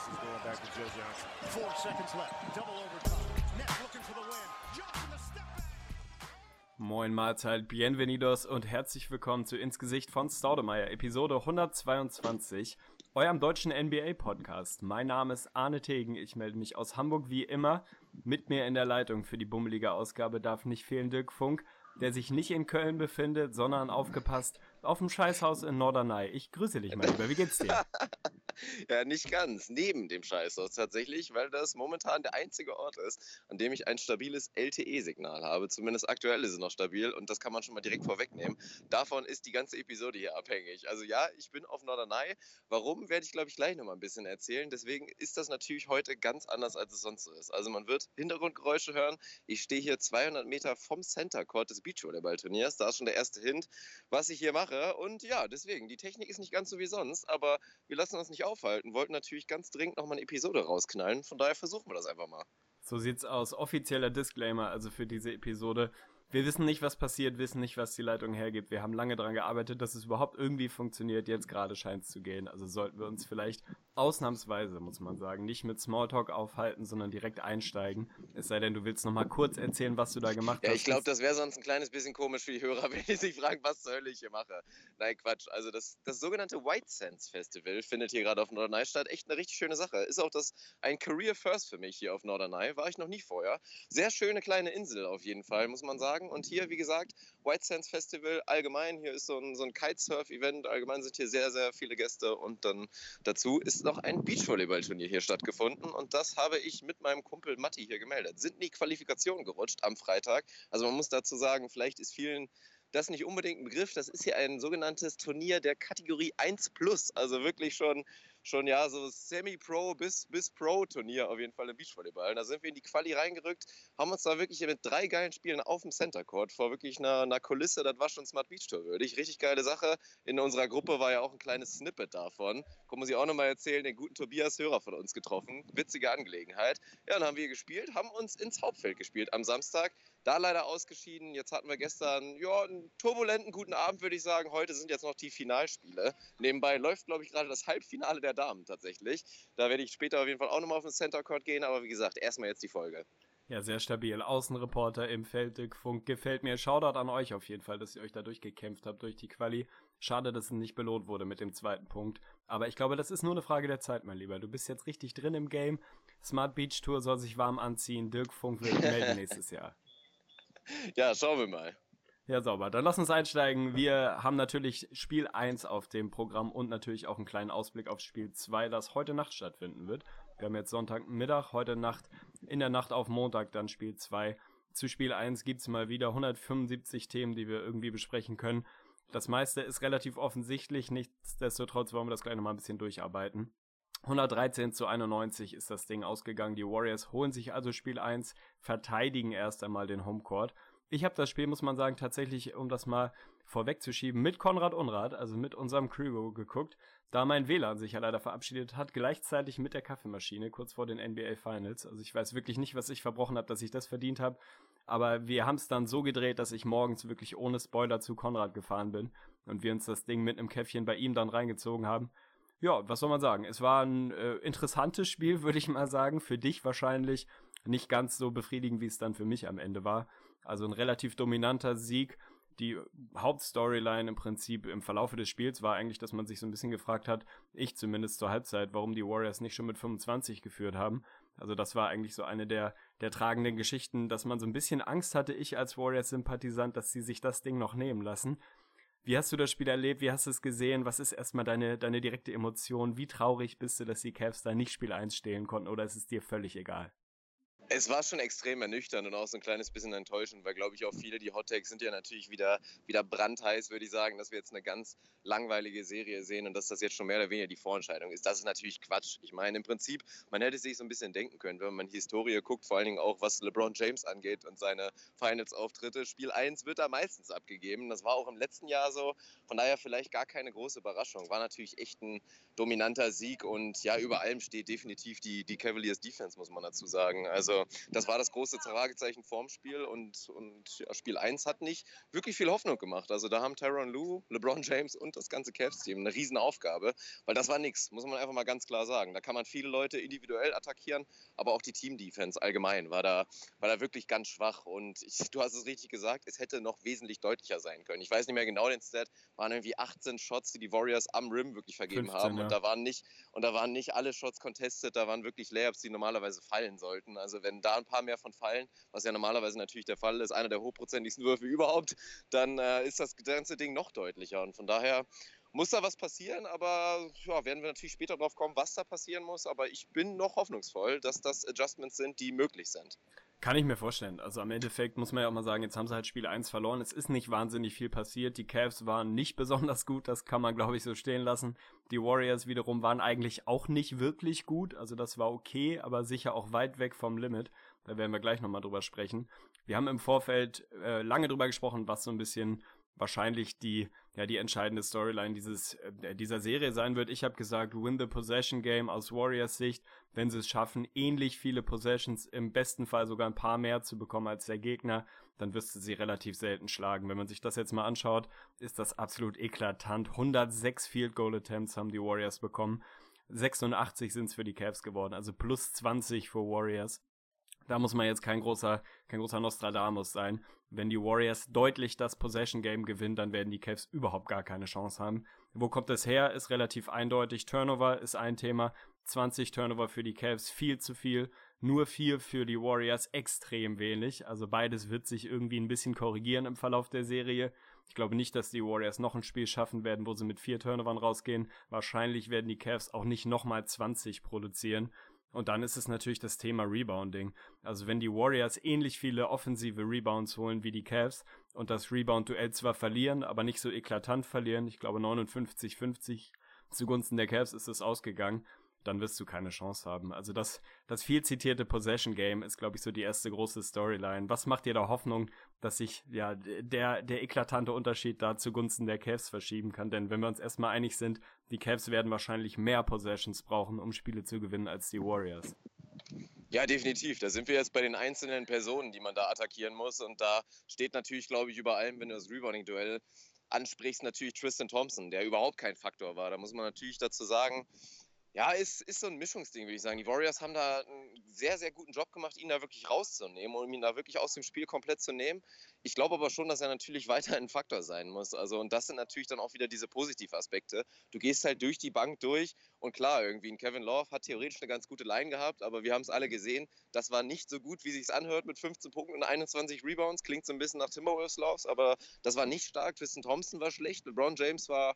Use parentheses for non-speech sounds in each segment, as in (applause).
this is going back to Joe Johnson. Four seconds left. Double overtime. Nets looking for the win. Johnson the step back. Moin Mahlzeit, Bienvenidos und herzlich willkommen zu Ins Gesicht von Staudemeyer, Episode 122, eurem deutschen NBA-Podcast. Mein Name ist Arne Tegen, ich melde mich aus Hamburg wie immer. Mit mir in der Leitung für die bummelige Ausgabe darf nicht fehlen Dirk Funk, der sich nicht in Köln befindet, sondern aufgepasst auf dem Scheißhaus in Norderney. Ich grüße dich, mein Lieber, wie geht's dir? (laughs) Ja, nicht ganz. Neben dem Scheißhaus tatsächlich, weil das momentan der einzige Ort ist, an dem ich ein stabiles LTE-Signal habe. Zumindest aktuell ist es noch stabil und das kann man schon mal direkt vorwegnehmen. Davon ist die ganze Episode hier abhängig. Also ja, ich bin auf Norderney. Warum, werde ich glaube ich gleich noch mal ein bisschen erzählen. Deswegen ist das natürlich heute ganz anders, als es sonst so ist. Also man wird Hintergrundgeräusche hören. Ich stehe hier 200 Meter vom Center Court des Beachvolleyball-Turniers. Da ist schon der erste Hint, was ich hier mache. Und ja, deswegen, die Technik ist nicht ganz so wie sonst, aber wir lassen uns nicht aufhalten, wollten natürlich ganz dringend noch mal eine Episode rausknallen. Von daher versuchen wir das einfach mal. So sieht's aus. Offizieller Disclaimer also für diese Episode. Wir wissen nicht, was passiert, wissen nicht, was die Leitung hergibt. Wir haben lange daran gearbeitet, dass es überhaupt irgendwie funktioniert. Jetzt gerade scheint es zu gehen. Also sollten wir uns vielleicht ausnahmsweise, muss man sagen, nicht mit Smalltalk aufhalten, sondern direkt einsteigen. Es sei denn, du willst noch mal kurz erzählen, was du da gemacht Ja, hast. ich glaube, das wäre sonst ein kleines bisschen komisch für die Hörer, (laughs) wenn die sich fragen, was zur Hölle ich hier mache. Nein, Quatsch. Also das, das sogenannte White Sands Festival findet hier gerade auf Norderney statt. Echt eine richtig schöne Sache. Ist auch das ein Career First für mich hier auf Norderney. War ich noch nie vorher. Sehr schöne kleine Insel auf jeden Fall, muss man sagen. Und hier, wie gesagt, White Sands Festival allgemein. Hier ist so ein, so ein Kitesurf-Event. Allgemein sind hier sehr, sehr viele Gäste. Und dann dazu ist noch ein Beachvolleyball-Turnier hier stattgefunden. Und das habe ich mit meinem Kumpel Matti hier gemeldet. Sind in die Qualifikation gerutscht am Freitag. Also man muss dazu sagen, vielleicht ist vielen das nicht unbedingt ein Begriff. Das ist hier ein sogenanntes Turnier der Kategorie 1 Plus. Also wirklich schon, schon ja, so Semi-Pro bis, bis Pro-Turnier auf jeden Fall im Beachvolleyball. Da sind wir in die Quali reingerückt, haben uns da wirklich mit drei geilen Spielen auf dem Center Court vor wirklich einer, einer Kulisse, das war schon Smart Beach Tour würdig. Richtig geile Sache. In unserer Gruppe war ja auch ein kleines Snippet davon. Kann sich auch nochmal erzählen, den guten Tobias Hörer von uns getroffen. Witzige Angelegenheit. Ja, dann haben wir gespielt, haben uns ins Hauptfeld gespielt am Samstag. Da leider ausgeschieden. Jetzt hatten wir gestern ja, einen turbulenten guten Abend, würde ich sagen. Heute sind jetzt noch die Finalspiele. Nebenbei läuft, glaube ich, gerade das Halbfinale der Damen tatsächlich. Da werde ich später auf jeden Fall auch nochmal auf den Center Court gehen. Aber wie gesagt, erstmal jetzt die Folge. Ja, sehr stabil. Außenreporter im Feld, Dirk Funk, gefällt mir. Shoutout an euch auf jeden Fall, dass ihr euch da durchgekämpft habt durch die Quali. Schade, dass es nicht belohnt wurde mit dem zweiten Punkt. Aber ich glaube, das ist nur eine Frage der Zeit, mein Lieber. Du bist jetzt richtig drin im Game. Smart Beach Tour soll sich warm anziehen. Dirk Funk wird melden (laughs) nächstes Jahr. (laughs) Ja, schauen wir mal. Ja, sauber. Dann lass uns einsteigen. Wir haben natürlich Spiel 1 auf dem Programm und natürlich auch einen kleinen Ausblick auf Spiel 2, das heute Nacht stattfinden wird. Wir haben jetzt Sonntagmittag, heute Nacht, in der Nacht auf Montag dann Spiel 2. Zu Spiel 1 gibt's mal wieder 175 Themen, die wir irgendwie besprechen können. Das meiste ist relativ offensichtlich, nichtsdestotrotz wollen wir das gleich nochmal ein bisschen durcharbeiten. 113 zu 91 ist das Ding ausgegangen. Die Warriors holen sich also Spiel 1, verteidigen erst einmal den Homecourt. Ich habe das Spiel, muss man sagen, tatsächlich, um das mal vorwegzuschieben, mit Konrad Unrat, also mit unserem Crew geguckt, da mein WLAN sich ja leider verabschiedet hat, gleichzeitig mit der Kaffeemaschine, kurz vor den NBA Finals. Also ich weiß wirklich nicht, was ich verbrochen habe, dass ich das verdient habe. Aber wir haben es dann so gedreht, dass ich morgens wirklich ohne Spoiler zu Konrad gefahren bin und wir uns das Ding mit einem Käffchen bei ihm dann reingezogen haben. Ja, was soll man sagen? Es war ein äh, interessantes Spiel, würde ich mal sagen. Für dich wahrscheinlich nicht ganz so befriedigend, wie es dann für mich am Ende war. Also ein relativ dominanter Sieg. Die Hauptstoryline im Prinzip im Verlaufe des Spiels war eigentlich, dass man sich so ein bisschen gefragt hat, ich zumindest zur Halbzeit, warum die Warriors nicht schon mit 25 geführt haben. Also das war eigentlich so eine der, der tragenden Geschichten, dass man so ein bisschen Angst hatte, ich als Warriors-Sympathisant, dass sie sich das Ding noch nehmen lassen. Wie hast du das Spiel erlebt? Wie hast du es gesehen? Was ist erstmal deine, deine direkte Emotion? Wie traurig bist du, dass die Cavs da nicht Spiel 1 stehlen konnten oder ist es dir völlig egal? Es war schon extrem ernüchternd und auch so ein kleines bisschen enttäuschend, weil, glaube ich, auch viele, die Hot Takes sind ja natürlich wieder, wieder brandheiß, würde ich sagen, dass wir jetzt eine ganz langweilige Serie sehen und dass das jetzt schon mehr oder weniger die Vorentscheidung ist. Das ist natürlich Quatsch. Ich meine, im Prinzip, man hätte sich so ein bisschen denken können, wenn man Historie guckt, vor allen Dingen auch was LeBron James angeht und seine Finals-Auftritte. Spiel 1 wird da meistens abgegeben. Das war auch im letzten Jahr so. Von daher vielleicht gar keine große Überraschung. War natürlich echt ein dominanter Sieg und ja, über allem steht definitiv die, die Cavaliers Defense, muss man dazu sagen. Also Also das war das große Fragezeichen vorm Spiel und, und ja, Spiel 1 hat nicht wirklich viel Hoffnung gemacht. Also da haben Tyron Lue, LeBron James und das ganze Cavs-Team eine Riesenaufgabe, weil das war nichts, muss man einfach mal ganz klar sagen. Da kann man viele Leute individuell attackieren, aber auch die Team-Defense allgemein war da, war da wirklich ganz schwach und ich, du hast es richtig gesagt, es hätte noch wesentlich deutlicher sein können. Ich weiß nicht mehr genau den Stat, waren irgendwie 18 Shots, die die Warriors am Rim wirklich vergeben 15, haben ja. und da waren nicht und da waren nicht alle Shots contested, da waren wirklich Layups, die normalerweise fallen sollten. Also wenn da ein paar mehr von fallen, was ja normalerweise natürlich der Fall ist, einer der hochprozentigsten Würfe überhaupt, dann äh, ist das ganze Ding noch deutlicher und von daher muss da was passieren, aber ja, werden wir natürlich später drauf kommen, was da passieren muss. Aber ich bin noch hoffnungsvoll, dass das Adjustments sind, die möglich sind. Kann ich mir vorstellen. Also am Endeffekt muss man ja auch mal sagen, jetzt haben sie halt Spiel 1 verloren. Es ist nicht wahnsinnig viel passiert. Die Cavs waren nicht (laughs) besonders gut, das kann man glaube ich so stehen lassen. Die Warriors wiederum waren eigentlich auch nicht wirklich gut. Also das war okay, aber sicher auch weit weg vom Limit. Da werden wir gleich nochmal drüber sprechen. Wir haben im Vorfeld äh, lange drüber gesprochen, was so ein bisschen wahrscheinlich die ja die entscheidende Storyline dieses äh, dieser Serie sein wird. Ich habe gesagt, win the possession game aus Warriors Sicht, wenn sie es schaffen, ähnlich viele Possessions im besten Fall sogar ein paar mehr zu bekommen als der Gegner, dann wirst du sie relativ selten schlagen. Wenn man sich das jetzt mal anschaut, ist das absolut eklatant. 106 Field Goal Attempts haben die Warriors bekommen. 86 sind es für die Cavs geworden, also plus 20 für Warriors. Da muss man jetzt kein großer, kein großer Nostradamus sein. Wenn die Warriors deutlich das Possession Game gewinnen, dann werden die Cavs überhaupt gar keine Chance haben. Wo kommt es her? Ist relativ eindeutig. Turnover ist ein Thema. 20 Turnover für die Cavs, viel zu viel. Nur vier für die Warriors, extrem wenig. Also beides wird sich irgendwie ein bisschen korrigieren im Verlauf der Serie. Ich glaube nicht, dass die Warriors noch ein Spiel schaffen werden, wo sie mit vier Turnovern rausgehen. Wahrscheinlich werden die Cavs auch nicht nochmal 20 produzieren. Und dann ist es natürlich das Thema Rebounding. Also wenn die Warriors ähnlich viele offensive Rebounds holen wie die Cavs und das Rebound-Duell zwar verlieren, aber nicht so eklatant verlieren, ich glaube 59-50 zugunsten der Cavs ist es ausgegangen, dann wirst du keine Chance haben. Also das, das viel zitierte Possession Game ist, glaube ich, so die erste große Storyline. Was macht dir da Hoffnung, dass sich ja der, der eklatante Unterschied da zugunsten der Cavs verschieben kann? Denn wenn wir uns erstmal einig sind, die Cavs werden wahrscheinlich mehr Possessions brauchen, um Spiele zu gewinnen, als die Warriors. Ja, definitiv. Da sind wir jetzt bei den einzelnen Personen, die man da attackieren muss. Und da steht natürlich, glaube ich, über allem, wenn du das Rebounding-Duell ansprichst, natürlich Tristan Thompson, der überhaupt kein Faktor war. Da muss man natürlich dazu sagen, ja, ist, ist so ein Mischungsding, würde ich sagen. Die Warriors haben da einen sehr, sehr guten Job gemacht, ihn da wirklich rauszunehmen und ihn da wirklich aus dem Spiel komplett zu nehmen. Ich glaube aber schon, dass er natürlich (laughs) weiter ein Faktor sein muss. Also, und das sind natürlich dann auch wieder diese Positivaspekte. Du gehst halt durch die Bank durch und klar, irgendwie ein Kevin Love hat theoretisch eine ganz gute Line gehabt, aber wir haben es alle gesehen. Das war nicht so gut, wie sich anhört mit 15 Punkten und 21 Rebounds. Klingt so ein bisschen nach Timberwolves Loves, aber das war nicht stark. Tristan Thompson war schlecht, LeBron James war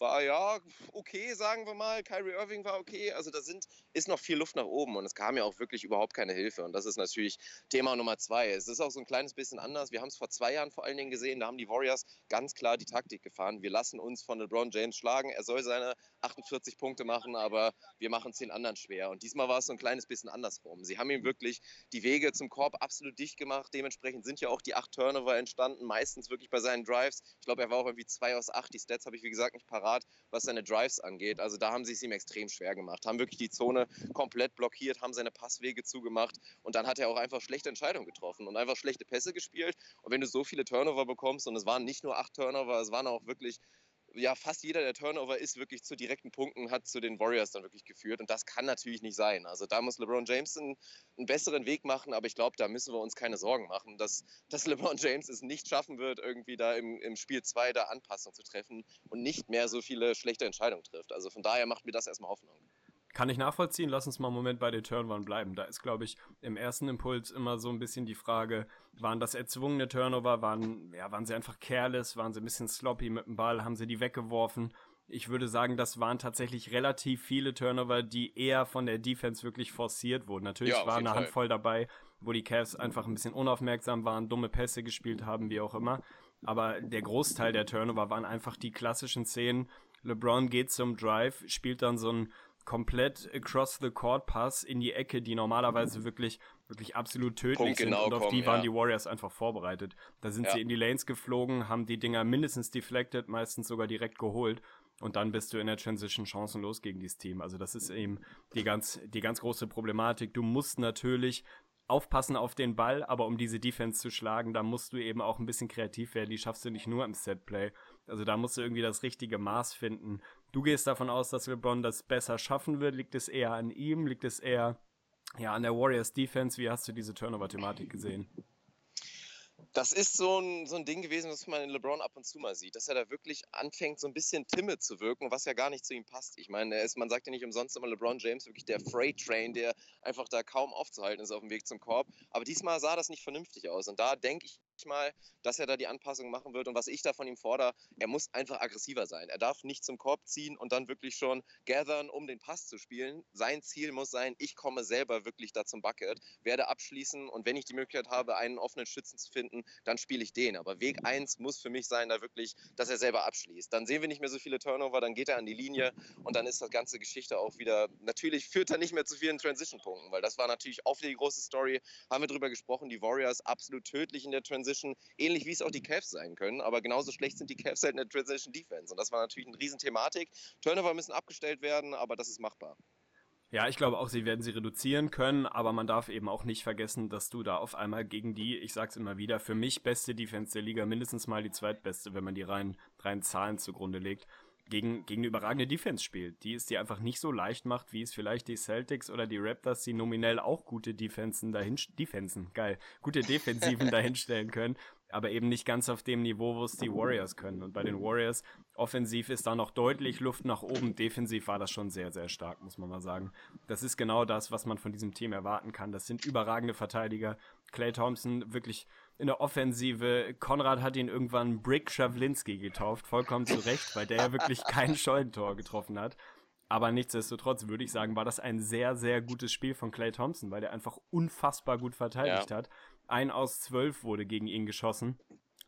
war ja okay, sagen wir mal. Kyrie Irving war okay. Also da sind, ist noch viel Luft nach oben und es kam ja auch wirklich überhaupt keine Hilfe. Und das ist natürlich Thema Nummer zwei. Es ist auch so ein kleines bisschen anders. Wir haben es vor zwei Jahren vor allen Dingen gesehen. Da haben die Warriors ganz klar die Taktik gefahren. Wir lassen uns von LeBron James schlagen. Er soll seine 48 Punkte machen, aber wir machen es den anderen schwer. Und diesmal war es so ein kleines bisschen andersrum. Sie haben ihm wirklich die Wege zum Korb absolut dicht gemacht. Dementsprechend sind ja auch die acht Turnover entstanden, meistens wirklich bei seinen Drives. Ich glaube, er war auch irgendwie zwei aus acht. Die Stats habe ich, wie gesagt, nicht parat, was seine Drives angeht. Also da haben sie es ihm extrem schwer gemacht, haben wirklich die Zone komplett blockiert, haben seine Passwege zugemacht und dann hat er auch einfach schlechte Entscheidungen getroffen und einfach schlechte Pässe gespielt. Und wenn du so viele Turnover bekommst, und es waren nicht nur acht Turnover, es waren auch wirklich ja, fast jeder der Turnover ist wirklich zu direkten Punkten, hat zu den Warriors dann wirklich geführt. Und das kann natürlich nicht sein. Also da muss LeBron James einen, besseren Weg machen, aber ich glaube, da müssen wir uns keine Sorgen machen, dass, dass (laughs) LeBron James es nicht schaffen wird, irgendwie da im, im Spiel 2 da Anpassung zu treffen und nicht mehr so viele schlechte Entscheidungen trifft. Also von daher macht mir das erstmal Hoffnung. Kann ich nachvollziehen. Lass uns mal einen Moment bei den Turnovern bleiben. Da ist, glaube ich, im ersten Impuls immer so ein bisschen die Frage, waren das erzwungene Turnover? Waren, ja, waren sie einfach careless? Waren sie ein bisschen sloppy mit dem Ball? Haben sie die weggeworfen? Ich würde sagen, das waren tatsächlich relativ viele Turnover, die eher von der Defense wirklich forciert wurden. Natürlich ja, war eine Fall. Handvoll dabei, wo die Cavs einfach ein bisschen unaufmerksam waren, dumme Pässe gespielt haben, wie auch immer. Aber der Großteil der Turnover waren einfach die klassischen Szenen. LeBron geht zum Drive, spielt dann so ein komplett across the court Pass in die Ecke, die normalerweise wirklich wirklich absolut tödlich sind und auf kommen, die waren ja. die Warriors einfach vorbereitet. Da sind ja. sie in die Lanes geflogen, haben die Dinger mindestens deflected, meistens sogar direkt geholt und dann bist du in der Transition chancenlos gegen dieses Team. Also das ist eben die ganz die ganz große Problematik. Du musst natürlich aufpassen auf den Ball, aber um diese Defense zu schlagen, da musst du eben auch ein bisschen kreativ werden. Die schaffst du nicht nur im Setplay. Also da musst du irgendwie das richtige Maß finden. Du gehst davon aus, dass LeBron das besser schaffen wird. Liegt es eher an ihm? Liegt es eher ja, an der Warriors Defense? Wie hast du diese Turnover-Thematik gesehen? Das ist so ein, so ein Ding gewesen, was man in LeBron ab und zu mal sieht, dass er da wirklich anfängt, so ein bisschen timid zu wirken, was ja gar nicht zu ihm passt. Ich meine, er ist, man sagt ja nicht umsonst immer LeBron James, wirklich der Freight Train, der einfach da kaum aufzuhalten ist auf dem Weg zum Korb. Aber diesmal sah das nicht vernünftig aus. Und da denke ich mal, dass er da die Anpassung machen wird. Und was ich da von ihm fordere, er muss einfach aggressiver sein. Er darf nicht zum Korb ziehen und dann wirklich schon gathern, um den Pass zu spielen. Sein Ziel muss sein, ich komme selber wirklich da zum Bucket, werde abschließen und wenn ich die Möglichkeit habe, einen offenen Schützen zu finden, dann spiele ich den. Aber Weg 1 muss für mich sein, da wirklich, dass er selber abschließt. Dann sehen wir nicht mehr so viele Turnover, dann geht er an die Linie und dann ist das ganze Geschichte auch wieder, natürlich führt er nicht mehr zu vielen Transition-Punkten, weil das war natürlich auch die große Story, haben wir drüber gesprochen, die Warriors absolut tödlich in der Transition, ähnlich wie es auch die Cavs sein können, aber genauso schlecht sind die Cavs halt in der Transition Defense und das war natürlich eine Riesenthematik. Turnover müssen abgestellt werden, aber das ist machbar. Ja, ich glaube auch, sie werden sie reduzieren können, aber man darf eben auch nicht vergessen, dass du da auf einmal gegen die, ich sag's immer wieder, für mich beste Defense der Liga, mindestens mal die zweitbeste, wenn man die rein, rein Zahlen zugrunde legt, gegen, gegen eine überragende Defense spielt, die es dir einfach nicht so leicht macht, wie es vielleicht die Celtics oder die Raptors, die nominell auch gute Defensen dahin, Defensen, geil, gute Defensiven (laughs) dahinstellen können, aber eben nicht ganz auf dem Niveau, wo es die Warriors können. Und bei den Warriors offensiv ist da noch deutlich Luft nach oben. Defensiv war das schon sehr, sehr stark, muss man mal sagen. Das ist genau das, was man von diesem Team erwarten kann. Das sind überragende Verteidiger. Clay Thompson wirklich in der Offensive. Konrad hat ihn irgendwann Brick Schawlinski getauft, vollkommen zu Recht, weil der ja wirklich kein Scheunentor getroffen hat. Aber nichtsdestotrotz würde ich sagen, war das ein sehr, sehr gutes Spiel von Clay Thompson, weil der einfach unfassbar gut verteidigt ja. hat. Ein aus zwölf wurde gegen ihn geschossen.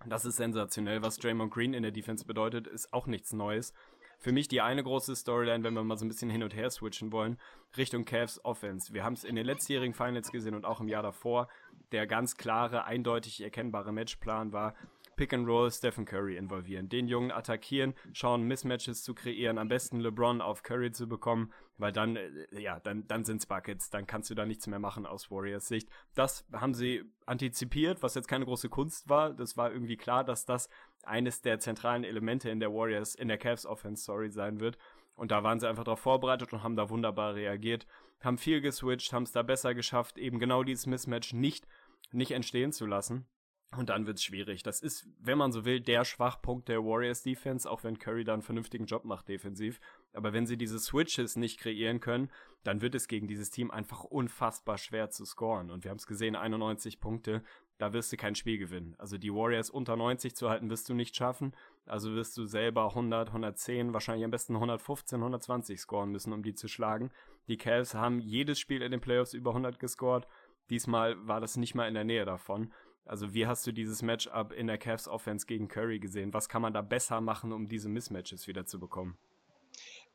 Das ist sensationell. Was Draymond Green in der Defense bedeutet, ist auch nichts Neues. Für mich die eine große Storyline, wenn wir mal so ein bisschen hin und her switchen wollen, Richtung Cavs Offense. Wir haben es in den letztjährigen Finals gesehen und auch im Jahr davor. Der ganz klare, eindeutig erkennbare Matchplan war, Pick and Roll Stephen Curry involvieren, den Jungen attackieren, schauen Mismatches zu kreieren, am besten LeBron auf Curry zu bekommen, weil dann äh, ja, dann dann sind's Buckets, dann kannst du da nichts mehr machen aus Warriors Sicht. Das haben sie antizipiert, was jetzt keine große Kunst war, das war irgendwie klar, dass das eines der zentralen Elemente in der Warriors in der Cavs Offense Story sein wird. Und da waren sie einfach darauf vorbereitet und haben da wunderbar reagiert, haben viel geswitcht, haben es da besser geschafft, eben genau dieses Mismatch nicht nicht entstehen zu lassen. Und dann wird's schwierig. Das ist, wenn man so will, der Schwachpunkt der Warriors Defense, auch wenn Curry da einen vernünftigen Job macht defensiv. Aber wenn sie diese Switches nicht kreieren können, dann wird es gegen dieses Team einfach unfassbar schwer zu scoren. Und wir haben es gesehen, 91 Punkte, da wirst du kein Spiel gewinnen. Also die Warriors unter 90 zu halten, wirst du nicht schaffen. Also wirst du selber 100, 110, wahrscheinlich am besten 115, 120 scoren müssen, um die zu schlagen. Die Cavs haben jedes Spiel in den Playoffs über 100 gescored. Diesmal war das nicht mal in der Nähe davon. Also wie hast du dieses Matchup in der Cavs Offense gegen Curry gesehen? Was kann man da besser machen, um diese Mismatches wieder zu bekommen?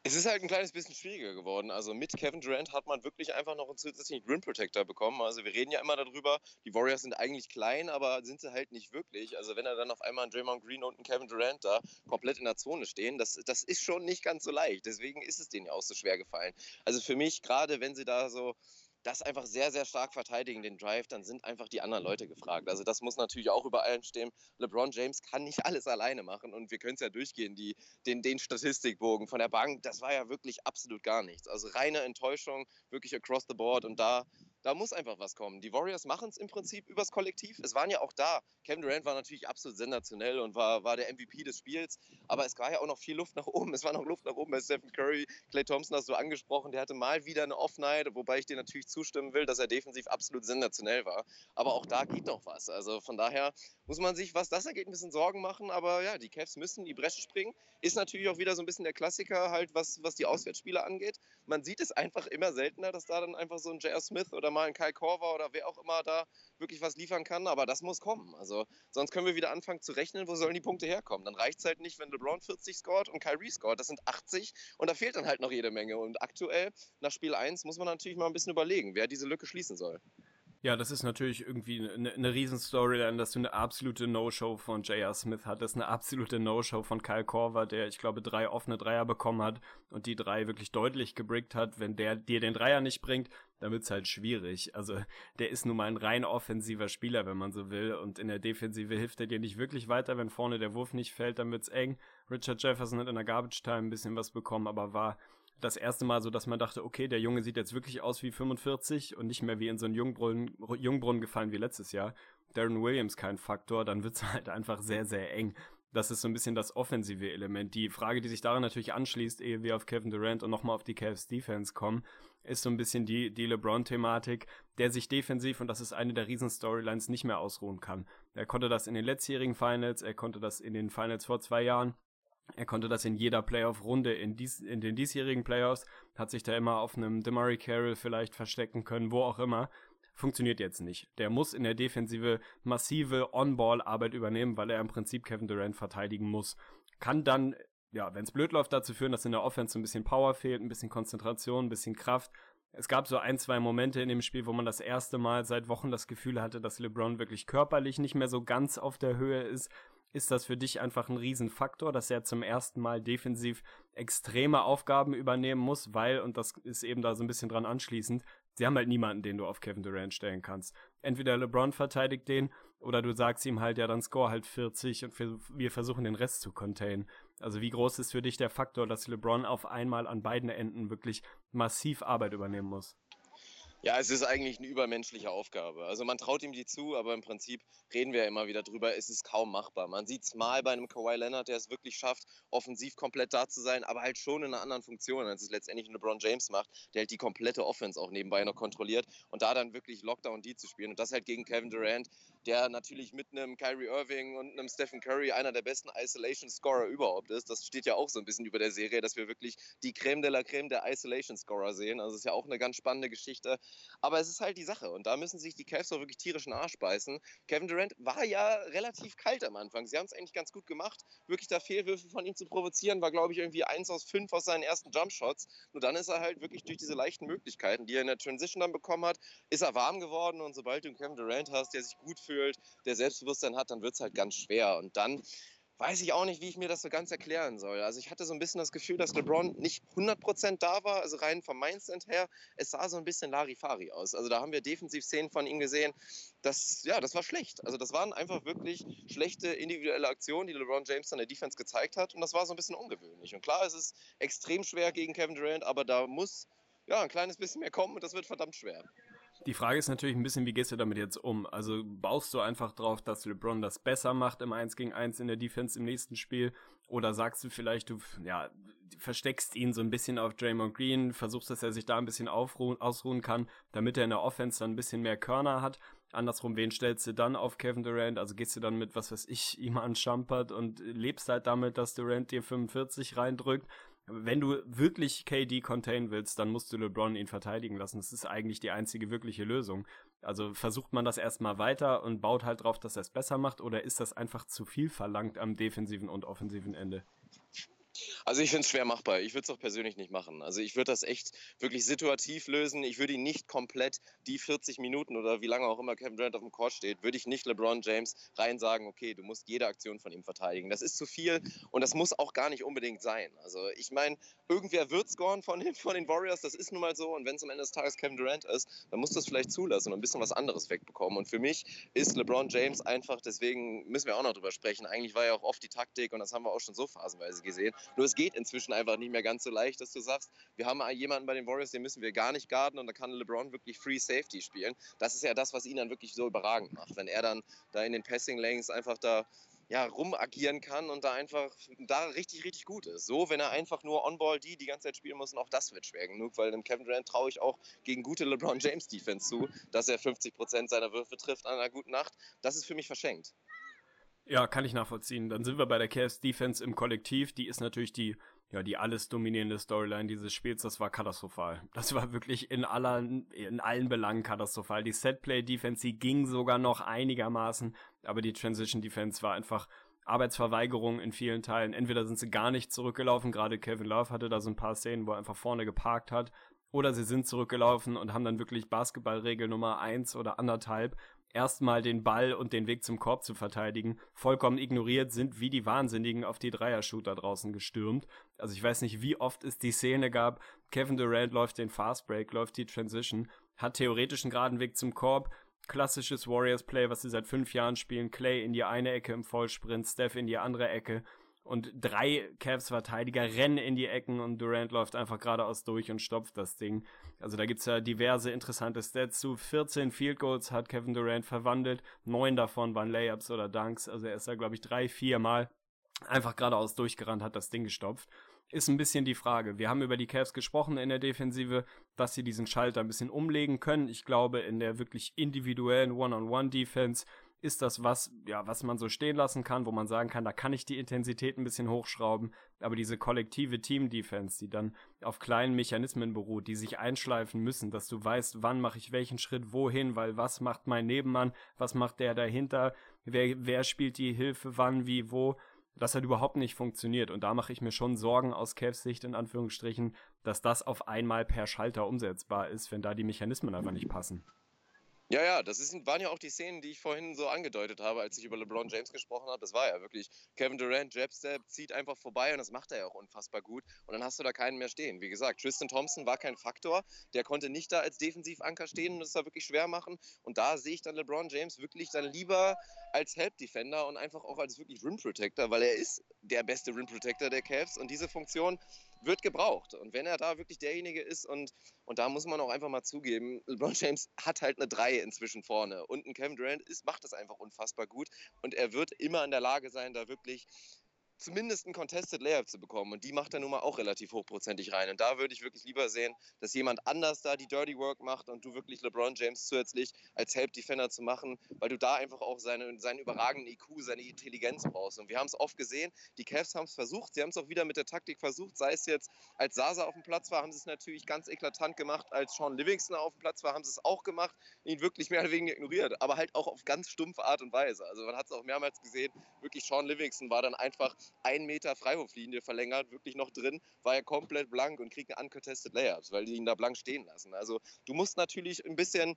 Es ist halt ein kleines bisschen schwieriger geworden. Also mit Kevin Durant hat man wirklich einfach noch einen zusätzlichen Rim Protector bekommen. Also wir reden ja immer darüber, die Warriors sind eigentlich klein, aber sind sie halt nicht wirklich. Also wenn er dann auf einmal ein Draymond Green und ein Kevin Durant da komplett in der Zone stehen, das, das ist schon nicht ganz so leicht. Deswegen ist es denen ja auch so schwer gefallen. Also für mich, gerade wenn sie da so das einfach sehr, sehr stark verteidigen, den Drive, dann sind einfach die anderen Leute gefragt. Also das muss natürlich auch über allen stehen. LeBron James kann nicht (laughs) alles alleine machen und wir können es ja durchgehen, die, den, den Statistikbogen von der Bank, das war ja wirklich absolut gar nichts. Also reine Enttäuschung, wirklich across the board und da da muss einfach was kommen. Die Warriors machen es im Prinzip übers Kollektiv. Es waren ja auch da. Kevin Durant war natürlich absolut sensationell und war, war der MVP des Spiels. Aber es war ja auch noch viel Luft nach oben. Es war noch Luft nach oben bei Stephen Curry. Clay Thompson hast du angesprochen. Der hatte mal wieder eine Off-Night, wobei ich dir natürlich zustimmen will, dass er defensiv absolut sensationell war. Aber auch da geht noch was. Also von daher muss man sich, was das angeht, ein bisschen Sorgen machen. Aber ja, die Cavs müssen die Bresche springen. Ist natürlich auch wieder so ein bisschen der Klassiker, halt, was, was die Auswärtsspiele angeht. Man sieht es einfach immer seltener, dass da dann einfach so ein J.R. Smith oder mal ein Kai Korver oder wer auch immer da wirklich was liefern kann. Aber das muss kommen. Also sonst können wir wieder anfangen zu rechnen, wo sollen die Punkte herkommen. Dann reicht es halt nicht, wenn LeBron 40 scored und Kyrie scored. Das sind 80 und da fehlt dann halt noch jede Menge. Und aktuell, nach Spiel 1, muss man natürlich mal ein bisschen überlegen, wer diese Lücke schließen soll. Ja, das ist natürlich irgendwie eine, eine Riesen-Storyline, dass du eine absolute No-Show von J.R. Smith hattest, eine absolute No-Show von Kyle Korver, der, ich glaube, drei offene Dreier bekommen hat und die drei wirklich deutlich gebrickt hat. Wenn der dir den Dreier nicht bringt, dann wird's halt schwierig. Also, der ist nun mal ein rein offensiver Spieler, wenn man so will, und in der Defensive hilft er dir nicht wirklich weiter. Wenn vorne der Wurf nicht fällt, dann wird's eng. Richard Jefferson hat in der Garbage Time ein bisschen was bekommen, aber war das erste Mal so, dass man dachte, okay, der Junge sieht jetzt wirklich aus wie 45 und nicht mehr wie in so einen Jungbrunnen, Jungbrunnen gefallen wie letztes Jahr. Darren Williams kein Faktor, dann wird's (laughs) halt einfach sehr, sehr eng. Das ist so ein bisschen das offensive Element. Die Frage, die sich daran natürlich anschließt, ehe wir auf Kevin Durant und nochmal auf die Cavs Defense kommen, ist so ein bisschen die, die LeBron-Thematik, der sich defensiv, und das ist eine der Riesen-Storylines, nicht mehr ausruhen kann. Er konnte das in den letztjährigen Finals, er konnte das in den Finals vor zwei Jahren, er konnte das in jeder Playoff-Runde in, dies, in den diesjährigen Playoffs, hat sich da immer auf einem DeMurray Carroll vielleicht verstecken können, wo auch immer. Funktioniert jetzt nicht. Der muss in der Defensive massive On-Ball-Arbeit übernehmen, weil er im Prinzip Kevin Durant verteidigen muss. Kann dann, ja, wenn es blöd läuft, dazu führen, dass in der Offense ein bisschen Power fehlt, ein bisschen Konzentration, ein bisschen Kraft. Es gab so ein, zwei Momente in dem Spiel, wo man das erste Mal seit Wochen das Gefühl hatte, dass LeBron wirklich körperlich nicht mehr so ganz auf der Höhe ist ist das für dich einfach ein Riesenfaktor, dass er zum ersten Mal defensiv extreme Aufgaben übernehmen muss, weil, und das ist eben da so ein bisschen dran anschließend, sie haben halt niemanden, den du auf Kevin Durant stellen kannst. Entweder LeBron verteidigt den, oder du sagst ihm halt, ja, dann score halt 40 und wir versuchen den Rest zu containen. Also wie groß ist für dich der Faktor, dass LeBron auf einmal an beiden Enden wirklich massiv Arbeit übernehmen muss? Ja, es ist eigentlich eine übermenschliche Aufgabe. Also man traut ihm die zu, aber im Prinzip reden wir ja immer wieder drüber, es ist kaum machbar. Man sieht es mal bei einem Kawhi Leonard, der es wirklich schafft, offensiv komplett da zu sein, aber halt schon in einer anderen Funktion, als es letztendlich LeBron James macht, der halt die komplette Offense auch nebenbei noch kontrolliert und da dann wirklich Lockdown D zu spielen und das halt gegen Kevin Durant, der natürlich mit einem Kyrie Irving und einem Stephen Curry einer der besten Isolation-Scorer überhaupt ist. Das steht ja auch so ein bisschen über der Serie, dass wir wirklich die Creme de la Creme der Isolation-Scorer sehen. Also es ist ja auch eine ganz spannende Geschichte. Aber es ist halt die Sache und da müssen sich die Cavs auch wirklich tierischen Arsch beißen. Kevin Durant war ja relativ kalt am Anfang. Sie haben es eigentlich ganz gut gemacht. Wirklich da Fehlwürfe von ihm zu provozieren, war glaube ich irgendwie eins aus fünf aus seinen ersten Jumpshots. Nur dann ist er halt wirklich durch diese leichten Möglichkeiten, die er in der Transition dann bekommen hat, ist er warm geworden und sobald du einen Kevin Durant hast, der sich gut fühlt, der Selbstbewusstsein hat, dann wird es halt ganz schwer. Und dann weiß ich auch nicht, wie ich mir das so ganz erklären soll. Also ich hatte so ein bisschen das Gefühl, dass LeBron nicht 100% da war, also rein vom Mindset her. Es sah so ein bisschen Larifari aus. Also da haben wir Defensiv-Szenen von ihm gesehen. Das, ja, das war schlecht. Also das waren einfach wirklich schlechte individuelle Aktionen, die LeBron James dann der Defense gezeigt hat. Und das war so ein bisschen ungewöhnlich. Und klar, es ist extrem schwer gegen Kevin Durant, aber da muss ja ein kleines bisschen mehr kommen und das wird verdammt schwer. Die Frage ist natürlich ein bisschen, wie gehst du damit jetzt um? Also baust du einfach drauf, dass LeBron das besser macht im 1 gegen 1 in der Defense im nächsten Spiel? Oder sagst du vielleicht, du ja, versteckst ihn so ein bisschen auf Draymond Green, versuchst, dass er sich da ein bisschen aufruhen, ausruhen kann, damit er in der Offense dann ein bisschen mehr Körner hat? Andersrum, wen stellst du dann auf Kevin Durant? Also gehst du dann mit, was weiß ich, (laughs) ihm an Schampert und lebst halt damit, dass Durant dir 45 reindrückt? Wenn du wirklich KD contain willst, dann musst du LeBron ihn verteidigen lassen. Das ist eigentlich die einzige wirkliche Lösung. Also versucht man das erstmal weiter und baut halt drauf, dass er es besser macht, oder ist das einfach zu viel verlangt am defensiven und offensiven Ende? Also ich finde es schwer machbar. Ich würde es auch persönlich nicht machen. Also ich würde das echt wirklich situativ lösen. Ich würde ihn nicht komplett die 40 Minuten oder wie lange auch immer Kevin Durant auf dem Court steht, würde ich nicht LeBron James rein sagen, okay, du musst jede Aktion von ihm verteidigen. Das ist zu viel und das muss auch gar nicht unbedingt sein. Also ich meine, irgendwer wird scoren von den, von den Warriors, das ist nun mal so. Und wenn es am Ende des Tages Kevin Durant ist, dann musst du es vielleicht zulassen und ein bisschen was anderes wegbekommen. Und für mich ist LeBron James einfach, deswegen müssen wir auch noch drüber sprechen. Eigentlich war ja auch oft die Taktik und das haben wir auch schon so phasenweise gesehen. Nur es geht inzwischen einfach nicht mehr ganz so leicht, dass du sagst, wir haben jemanden bei den Warriors, den müssen wir gar nicht garden und da kann LeBron wirklich Free Safety spielen. Das ist ja das, was ihn dann wirklich so überragend macht. Wenn er dann da in den Passing Lanes einfach da ja, rumagieren kann und da einfach da richtig, richtig gut ist. So, wenn er einfach nur On-Ball die die ganze Zeit spielen muss, und auch das wird schwer genug, weil dem Kevin Durant traue ich auch gegen gute LeBron James Defense zu, dass er 50% seiner Würfe trifft an einer guten Nacht. Das ist für mich verschenkt. Ja, kann ich nachvollziehen. Dann sind wir bei der Cavs Defense im Kollektiv. Die ist natürlich die, ja, die alles dominierende Storyline dieses Spiels. Das war katastrophal. Das war wirklich in aller, in allen Belangen katastrophal. Die Setplay Defense, die ging sogar noch einigermaßen, aber die Transition Defense war einfach Arbeitsverweigerung in vielen Teilen. Entweder sind sie gar nicht zurückgelaufen, gerade Kevin Love hatte da so ein paar Szenen, wo er einfach vorne geparkt hat, oder sie sind zurückgelaufen und haben dann wirklich Basketballregel Nummer eins oder anderthalb erstmal den Ball und den Weg zum Korb zu verteidigen, vollkommen ignoriert, sind wie die Wahnsinnigen auf die Dreier-Shooter draußen gestürmt. Also ich weiß nicht, wie oft es die Szene gab, Kevin Durant läuft den Fastbreak, läuft die Transition, hat theoretisch einen geraden Weg zum Korb, klassisches Warriors-Play, was sie seit fünf Jahren spielen, Clay in die eine Ecke im Vollsprint, Steph in die andere Ecke und drei Cavs-Verteidiger rennen in die Ecken und Durant läuft einfach geradeaus durch und stopft das Ding. Also da gibt's ja diverse interessante Stats zu. 14 Field Goals hat Kevin Durant verwandelt, neun davon waren Layups oder Dunks. Also er ist da, glaube ich, drei, vier Mal einfach geradeaus durchgerannt, hat das Ding gestopft. Ist ein bisschen die Frage. Wir haben über die Cavs gesprochen in der Defensive, dass sie diesen Schalter ein bisschen umlegen können. Ich glaube, in der wirklich individuellen One-on-One-Defense ist das was, ja, was man so stehen lassen kann, wo man sagen kann, da kann ich die Intensität ein bisschen hochschrauben, aber diese kollektive Team-Defense, die dann auf kleinen Mechanismen beruht, die sich einschleifen müssen, dass du weißt, wann mache ich welchen Schritt wohin, weil was macht mein Nebenmann, was macht der dahinter, wer, wer spielt die Hilfe, wann, wie, wo, das hat überhaupt nicht funktioniert und da mache ich mir schon Sorgen aus Cavs Sicht in Anführungsstrichen, dass das auf einmal per Schalter umsetzbar ist, wenn da die Mechanismen einfach nicht passen. Ja, ja, das ist, waren ja auch die Szenen, die ich vorhin so angedeutet habe, als ich über LeBron James gesprochen habe. Das war ja wirklich Kevin Durant, Jabstep, zieht einfach vorbei und das macht er ja auch unfassbar gut. Und dann hast du da keinen mehr stehen. Wie gesagt, Tristan Thompson war kein Faktor. Der konnte nicht da als Defensivanker stehen und es da wirklich schwer machen. Und da sehe ich dann LeBron James wirklich dann lieber als Help Defender und einfach auch als wirklich Rim Protector, weil er ist der beste Rim Protector der Cavs und diese Funktion wird gebraucht. Und wenn er da wirklich derjenige ist und, und da muss man auch einfach mal zugeben, (laughs) LeBron James hat halt eine 3 inzwischen vorne und ein Kevin Durant ist, macht das einfach unfassbar gut und er wird immer in der Lage sein, da wirklich zumindest ein Contested Layup zu bekommen. Und die macht er nun mal auch relativ hochprozentig rein. Und da würde ich wirklich lieber sehen, dass jemand anders da die Dirty Work macht und du wirklich LeBron James zusätzlich als Help Defender zu machen, weil du da einfach auch seine, seinen überragenden IQ, seine Intelligenz brauchst. Und wir haben es oft gesehen, die Cavs haben es versucht, sie haben es auch wieder mit der Taktik versucht, sei es jetzt, als Sasa auf dem Platz war, haben sie es natürlich ganz eklatant gemacht, als Sean Livingston auf dem Platz war, haben sie es auch gemacht, ihn wirklich mehr oder weniger ignoriert, aber halt auch auf ganz stumpfe Art und Weise. Also man hat es auch mehrmals gesehen, wirklich Sean Livingston war dann einfach ein Meter Freiwurflinie verlängert, wirklich noch drin, war er komplett blank und kriegt uncontested Layups, weil die ihn da blank stehen lassen. Also du musst natürlich ein bisschen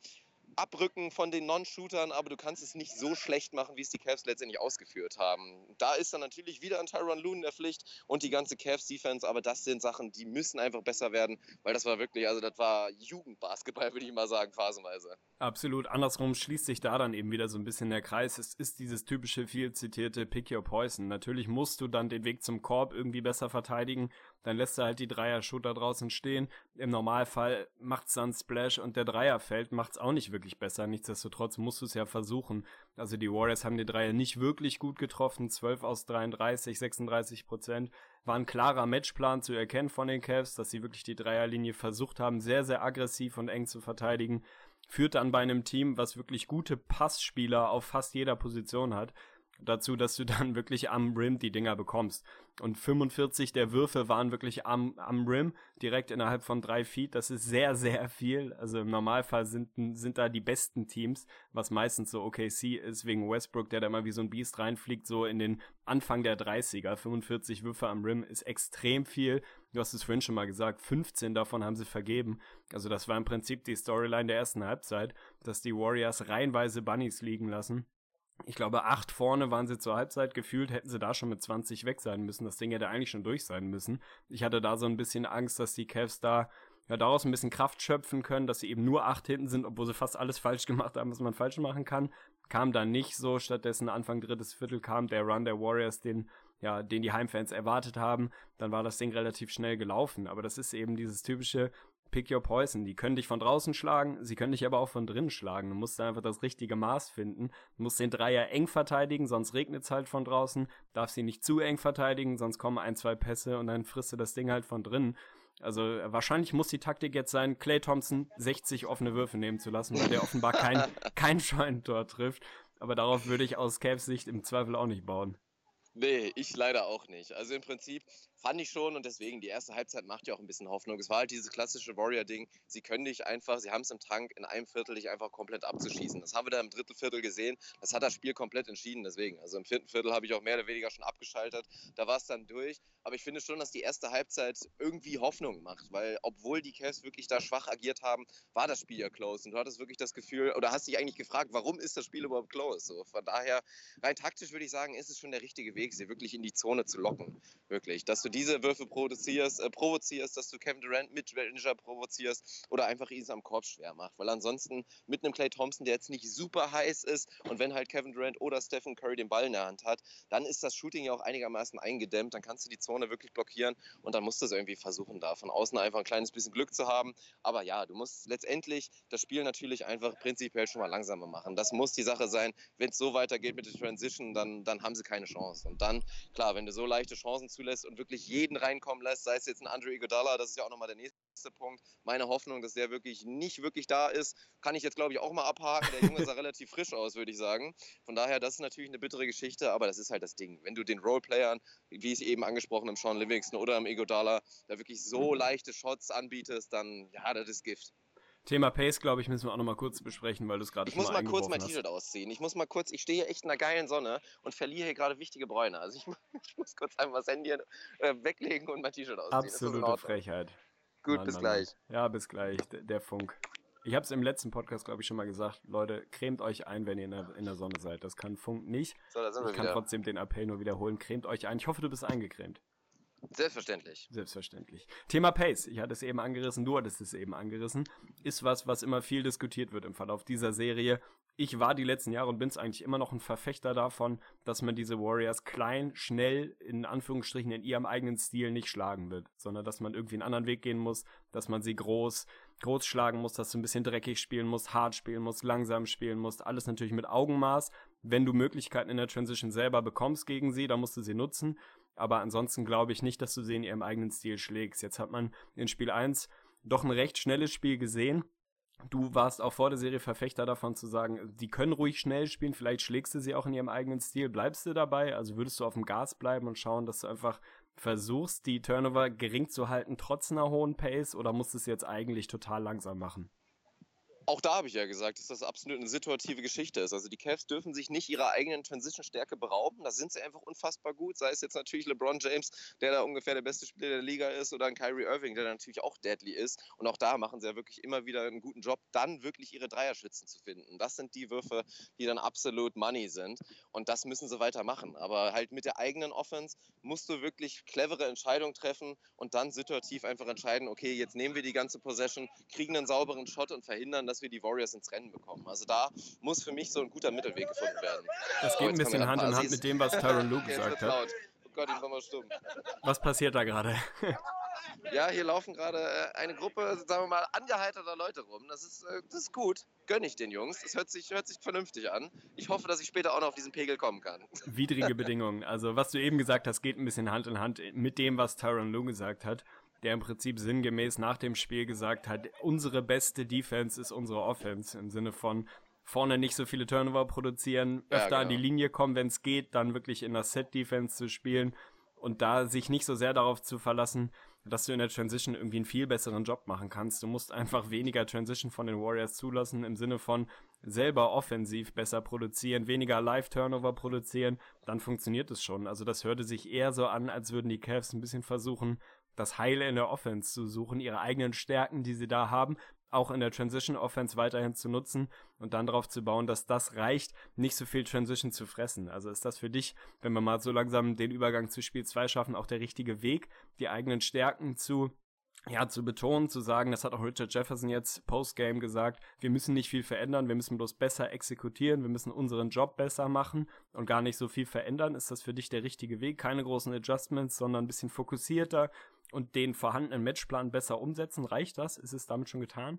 abrücken von den Non-Shootern, aber du kannst es nicht so schlecht machen, wie es die Cavs letztendlich ausgeführt haben. Da ist dann natürlich wieder ein Tyron Loon in der Pflicht und die ganze Cavs-Defense, aber das sind Sachen, die müssen einfach besser werden, weil das war wirklich, also das war Jugendbasketball, würde ich mal sagen, phasenweise. Absolut. Andersrum schließt sich da dann eben wieder so ein bisschen der Kreis. Es ist dieses typische, viel zitierte Pick Your Poison. Natürlich musst du dann den Weg zum Korb irgendwie besser verteidigen. Dann lässt er halt die Dreier-Shooter draußen stehen. Im Normalfall macht's dann Splash und der Dreier fällt, macht's auch nicht wirklich besser. Nichtsdestotrotz musst du es ja versuchen. Also die Warriors haben die Dreier nicht wirklich gut getroffen. 12 aus 33, 36 Prozent. War ein klarer Matchplan zu erkennen von den Cavs, dass sie wirklich die Dreierlinie versucht haben, sehr, sehr aggressiv und eng zu verteidigen führt dann bei einem Team, was wirklich gute Passspieler auf fast jeder Position hat, dazu, dass du dann wirklich am Rim die Dinger bekommst. Und 45 der Würfe waren wirklich am, am Rim, direkt innerhalb von drei Feet. Das ist sehr, sehr viel. Also im Normalfall sind, sind da die besten Teams, was meistens so OKC ist, wegen Westbrook, der da mal wie so ein Biest reinfliegt, so in den Anfang der 30er. 45 Würfe am Rim ist extrem viel. Du hast es vorhin schon mal gesagt, 15 davon haben sie vergeben. Also das war im Prinzip die Storyline der ersten Halbzeit, dass die Warriors reihenweise Bunnies liegen lassen ich glaube, acht vorne waren sie zur Halbzeit gefühlt, hätten sie da schon mit 20 weg sein müssen. Das Ding hätte eigentlich schon durch sein müssen. Ich hatte da so ein bisschen Angst, dass die Cavs da ja, daraus ein bisschen Kraft schöpfen können, dass sie eben nur acht hinten sind, obwohl sie fast alles (laughs) falsch gemacht haben, was man falsch machen kann. Kam dann nicht so. Stattdessen Anfang drittes Viertel kam der Run der Warriors, den, ja, den die Heimfans erwartet haben. Dann war das Ding relativ schnell gelaufen. Aber das ist eben dieses typische, Pick your poison. Die können dich von draußen schlagen, sie können dich aber auch von drinnen schlagen. Du musst einfach das richtige Maß finden. Du musst den Dreier eng verteidigen, sonst regnet es halt von draußen. Darfst sie nicht zu eng verteidigen, sonst kommen ein, zwei Pässe und dann frisst du das Ding halt von drinnen. Also wahrscheinlich muss die Taktik jetzt sein, Clay Thompson 60 offene Würfe nehmen zu lassen, weil der offenbar kein, (laughs) kein Scheunentor trifft. Aber darauf würde ich aus Cavs Sicht im Zweifel auch nicht bauen. Nee, ich leider auch nicht. Also im Prinzip fand ich schon und deswegen, die erste Halbzeit macht ja auch ein bisschen Hoffnung. Es war halt dieses klassische Warrior-Ding. Sie können dich einfach, sie haben es im Tank, in einem Viertel dich einfach komplett abzuschießen. Das haben wir da im dritten Viertel gesehen. Das hat das Spiel komplett entschieden, deswegen. Also im vierten Viertel habe ich auch mehr oder weniger schon abgeschaltet. Da war es dann durch. Aber ich finde schon, dass die erste Halbzeit irgendwie Hoffnung macht, weil obwohl die Cavs wirklich da schwach agiert haben, war das Spiel ja close. Und du hattest wirklich das Gefühl, oder hast dich eigentlich gefragt, warum ist das Spiel überhaupt close? So, von daher, rein taktisch würde ich sagen, ist es schon der richtige Weg, sie wirklich in die Zone zu locken. Wirklich. Dass du diese Würfe provozierst, äh, provozierst dass du Kevin Durant mit Ranger provozierst oder einfach ihn am Korb schwer macht. Weil ansonsten mit einem Clay Thompson, der jetzt nicht super heiß ist und wenn halt Kevin Durant oder Stephen Curry den Ball in der Hand hat, dann ist das Shooting ja auch einigermaßen eingedämmt. Dann kannst du die Zone wirklich blockieren und dann musst du es irgendwie versuchen, da von außen einfach ein kleines bisschen Glück zu haben. Aber ja, du musst letztendlich das Spiel natürlich einfach prinzipiell schon mal langsamer machen. Das muss die Sache sein. Wenn es so weitergeht mit der Transition, dann, dann haben sie keine Chance. Und dann, klar, wenn du so leichte Chancen zulässt und wirklich jeden reinkommen lässt, sei es jetzt ein Andre Iguodala, das ist ja auch nochmal der nächste Punkt. Meine Hoffnung, dass der wirklich nicht wirklich da ist, kann ich jetzt glaube ich auch mal abhaken. Der Junge sah (laughs) relativ frisch aus, würde ich sagen. Von daher, das ist natürlich eine bittere Geschichte, aber das ist halt das Ding. Wenn du den Roleplayern, wie ich eben angesprochen im Sean Livingston oder im Iguodala, da wirklich so leichte Shots anbietest, dann ja, das ist Gift. Thema Pace, glaube ich, müssen wir auch noch mal kurz besprechen, weil du es gerade schon mal Ich muss mal kurz mein T-Shirt ausziehen. Ich muss mal kurz, ich stehe hier echt in einer geilen Sonne und verliere hier gerade wichtige Bräune. Also ich, (laughs) ich muss kurz einfach das Handy äh, weglegen und mein T-Shirt ausziehen. Absolute Frechheit. Gut, Mann, bis Mann, gleich. Ja, bis gleich. Der, der Funk. Ich habe es im letzten Podcast, glaube ich, schon mal gesagt. Leute, cremt euch ein, wenn ihr in der, in der Sonne seid. Das kann Funk nicht. So, ich kann wieder. trotzdem den Appell nur wiederholen. Cremt euch ein. Ich hoffe, du bist eingecremt. Selbstverständlich. Selbstverständlich. Thema Pace, ich hatte es eben angerissen, du hattest es eben angerissen, ist was, was immer viel diskutiert wird im Verlauf dieser Serie. Ich war die letzten Jahre und bin es eigentlich immer noch ein Verfechter davon, dass man diese Warriors klein, schnell, in Anführungsstrichen in ihrem eigenen Stil nicht schlagen wird, sondern dass man irgendwie einen anderen Weg gehen muss, dass man sie groß, groß schlagen muss, dass du ein bisschen dreckig spielen musst, hart spielen musst, langsam spielen musst, alles natürlich mit Augenmaß. Wenn du Möglichkeiten in der Transition selber bekommst gegen sie, dann musst du sie nutzen aber ansonsten glaube ich nicht, dass du sie in ihrem eigenen Stil schlägst. Jetzt hat man in Spiel 1 doch ein recht schnelles Spiel gesehen. Du warst auch vor der Serie Verfechter davon zu sagen, die können ruhig schnell spielen, vielleicht schlägst du sie auch in ihrem eigenen Stil. Bleibst du dabei? Also würdest du auf dem Gas bleiben und schauen, dass du einfach versuchst, die Turnover gering zu halten, trotz einer hohen Pace, oder musst du es jetzt eigentlich total langsam machen? Auch da habe ich ja gesagt, dass das absolut eine situative Geschichte ist. Also die Cavs dürfen sich nicht ihrer eigenen Transition-Stärke berauben. Da sind sie einfach unfassbar gut. Sei es jetzt natürlich LeBron James, der da ungefähr der beste Spieler der Liga ist, oder ein Kyrie Irving, der natürlich auch deadly ist. Und auch da machen sie ja wirklich immer wieder einen guten Job, dann wirklich ihre Dreierschützen zu finden. Das sind die Würfe, die dann absolut Money sind. Und das müssen sie weitermachen. Aber halt mit der eigenen Offense musst du wirklich clevere Entscheidungen treffen und dann situativ einfach entscheiden, okay, jetzt nehmen wir die ganze Possession, kriegen einen sauberen Shot und verhindern, dass dass wir die Warriors ins Rennen bekommen. Also da muss für mich so ein guter Mittelweg gefunden werden. Das geht oh, ein bisschen Hand in Hand mit dem, was Tyron Luke (laughs) gesagt hat. Laut. Oh Gott, ich war mal stumm. Was passiert da gerade? (laughs) Ja, hier laufen gerade äh, eine Gruppe, sagen wir mal, angeheiterter Leute rum. Das ist, äh, das ist gut. Gönne ich den Jungs. Das hört sich, hört sich vernünftig an. Ich hoffe, dass ich später auch noch auf diesen Pegel kommen kann. Widrige Bedingungen. Also, was du eben gesagt hast, geht ein bisschen Hand in Hand mit dem, was Tyron Lue gesagt hat der im Prinzip sinngemäß nach dem Spiel gesagt hat, unsere beste Defense ist unsere Offense im Sinne von vorne nicht so viele Turnover produzieren, öfter ja, genau. an die Linie kommen, wenn es geht, dann wirklich in der Set-Defense zu spielen und da sich nicht so sehr darauf zu verlassen, dass du in der Transition irgendwie einen viel besseren Job machen kannst. Du musst einfach weniger Transition von den Warriors zulassen, im Sinne von selber offensiv besser produzieren, weniger Live-Turnover produzieren, dann funktioniert es schon. Also das hörte sich eher so an, als würden die Cavs ein bisschen versuchen, das Heile in der Offense zu suchen, ihre eigenen Stärken, die sie da haben, auch in der Transition Offense weiterhin zu nutzen und dann darauf zu bauen, dass das reicht, nicht so viel Transition zu fressen. Also ist das für dich, wenn wir mal so langsam den Übergang zu Spiel 2 schaffen, auch der richtige Weg, die eigenen Stärken zu ja, zu betonen, zu sagen, das hat auch Richard Jefferson jetzt postgame gesagt, wir müssen nicht viel verändern, wir müssen bloß besser exekutieren, wir müssen unseren Job besser machen und gar nicht so viel verändern. Ist das für dich der richtige Weg? Keine großen Adjustments, sondern ein bisschen fokussierter und den vorhandenen Matchplan besser umsetzen? Reicht das? Ist es damit schon getan?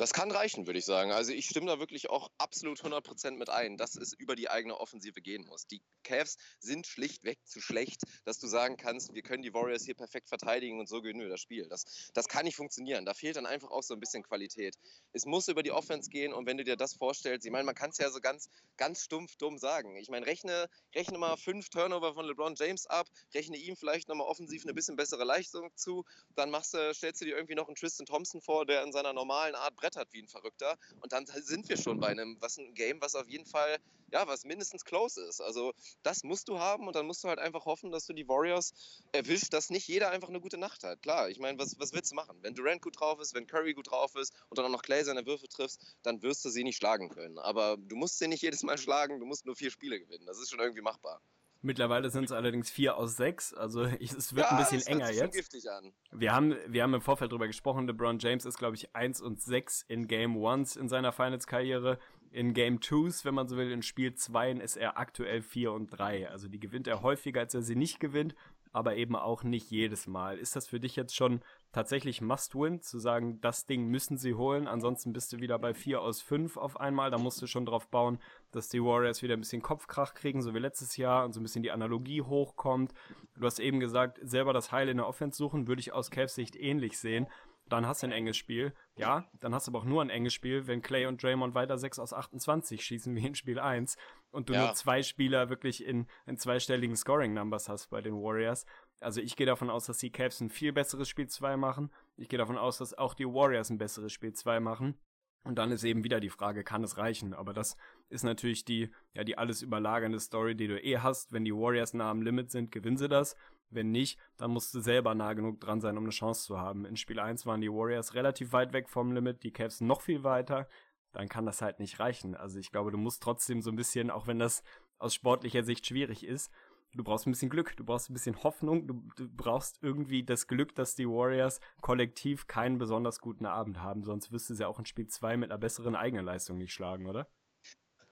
Das kann reichen, würde ich sagen. Also ich stimme da wirklich auch absolut 100% mit ein, dass es über die eigene Offensive gehen muss. Die Cavs sind schlichtweg zu schlecht, dass du sagen kannst, wir können die Warriors hier perfekt verteidigen und so gewinnen wir das Spiel. Das, das kann nicht funktionieren. Da fehlt dann einfach auch so ein bisschen Qualität. Es muss über die Offense gehen und wenn du dir das vorstellst, ich meine, man kann es ja so ganz, ganz stumpf dumm sagen. Ich meine, rechne, rechne mal fünf Turnover von LeBron James ab, rechne ihm vielleicht nochmal offensiv eine bisschen bessere Leistung zu, dann machst du, stellst du dir irgendwie noch einen Tristan Thompson vor, der in seiner normalen Art Brett hat wie ein Verrückter. Und dann sind wir schon bei einem, was ein Game, was auf jeden Fall, ja, was mindestens close ist. Also das musst du haben und dann musst du halt einfach hoffen, dass du die Warriors erwischt, dass nicht jeder einfach eine gute Nacht hat. Klar, ich meine, was, was willst du machen? Wenn Durant gut drauf ist, wenn Curry gut drauf ist und dann auch noch Clay seine Würfe triffst, dann wirst du sie nicht schlagen können. Aber du musst sie nicht jedes Mal schlagen, du musst nur vier Spiele gewinnen. Das ist schon irgendwie machbar. Mittlerweile sind es allerdings vier aus sechs, also (laughs) es wird ja, ein bisschen enger jetzt. Giftig an. Wir haben, wir haben im Vorfeld darüber gesprochen, LeBron James ist, glaube ich, eins und sechs in Game Ones in seiner Finals-Karriere. In Game Twos, wenn man so will, in Spiel 2 ist er aktuell 4 und 3. Also die gewinnt er häufiger, als er sie nicht gewinnt, aber eben auch nicht jedes Mal. Ist das für dich jetzt schon tatsächlich Must-Win, zu sagen, das Ding müssen sie holen, ansonsten bist du wieder bei 4 aus 5 auf einmal, da musst du schon drauf bauen, dass die Warriors wieder ein bisschen Kopfkrach kriegen, so wie letztes Jahr und so ein bisschen die Analogie hochkommt. Du hast eben gesagt, selber das Heil in der Offense suchen, würde ich aus Cavs Sicht ähnlich sehen. Dann hast du ein enges Spiel. Ja, dann hast du aber auch nur ein enges Spiel, wenn Clay und Draymond weiter 6 aus 28 schießen wie in Spiel 1 und du ja. nur zwei Spieler wirklich in, in zweistelligen Scoring-Numbers hast bei den Warriors. Also ich gehe davon aus, dass die Cavs ein viel besseres Spiel 2 machen. Ich gehe davon aus, dass auch die Warriors ein besseres Spiel 2 machen. Und dann ist eben wieder die Frage, kann es reichen? Aber das ist natürlich die, ja, die alles überlagernde Story, die du eh hast. Wenn die Warriors nah am Limit sind, gewinnen sie das. Wenn nicht, dann musst du selber nah genug dran sein, um eine Chance zu haben. In Spiel 1 waren die Warriors relativ weit weg vom Limit, die Cavs noch viel weiter. Dann kann das halt nicht reichen. Also ich glaube, du musst trotzdem so ein bisschen, auch wenn das aus sportlicher Sicht schwierig ist, du brauchst ein bisschen Glück, du brauchst ein bisschen Hoffnung, du, du, brauchst irgendwie das Glück, dass die Warriors kollektiv keinen besonders guten Abend haben, sonst du sie auch in Spiel 2 mit einer besseren eigenen Leistung nicht schlagen, oder?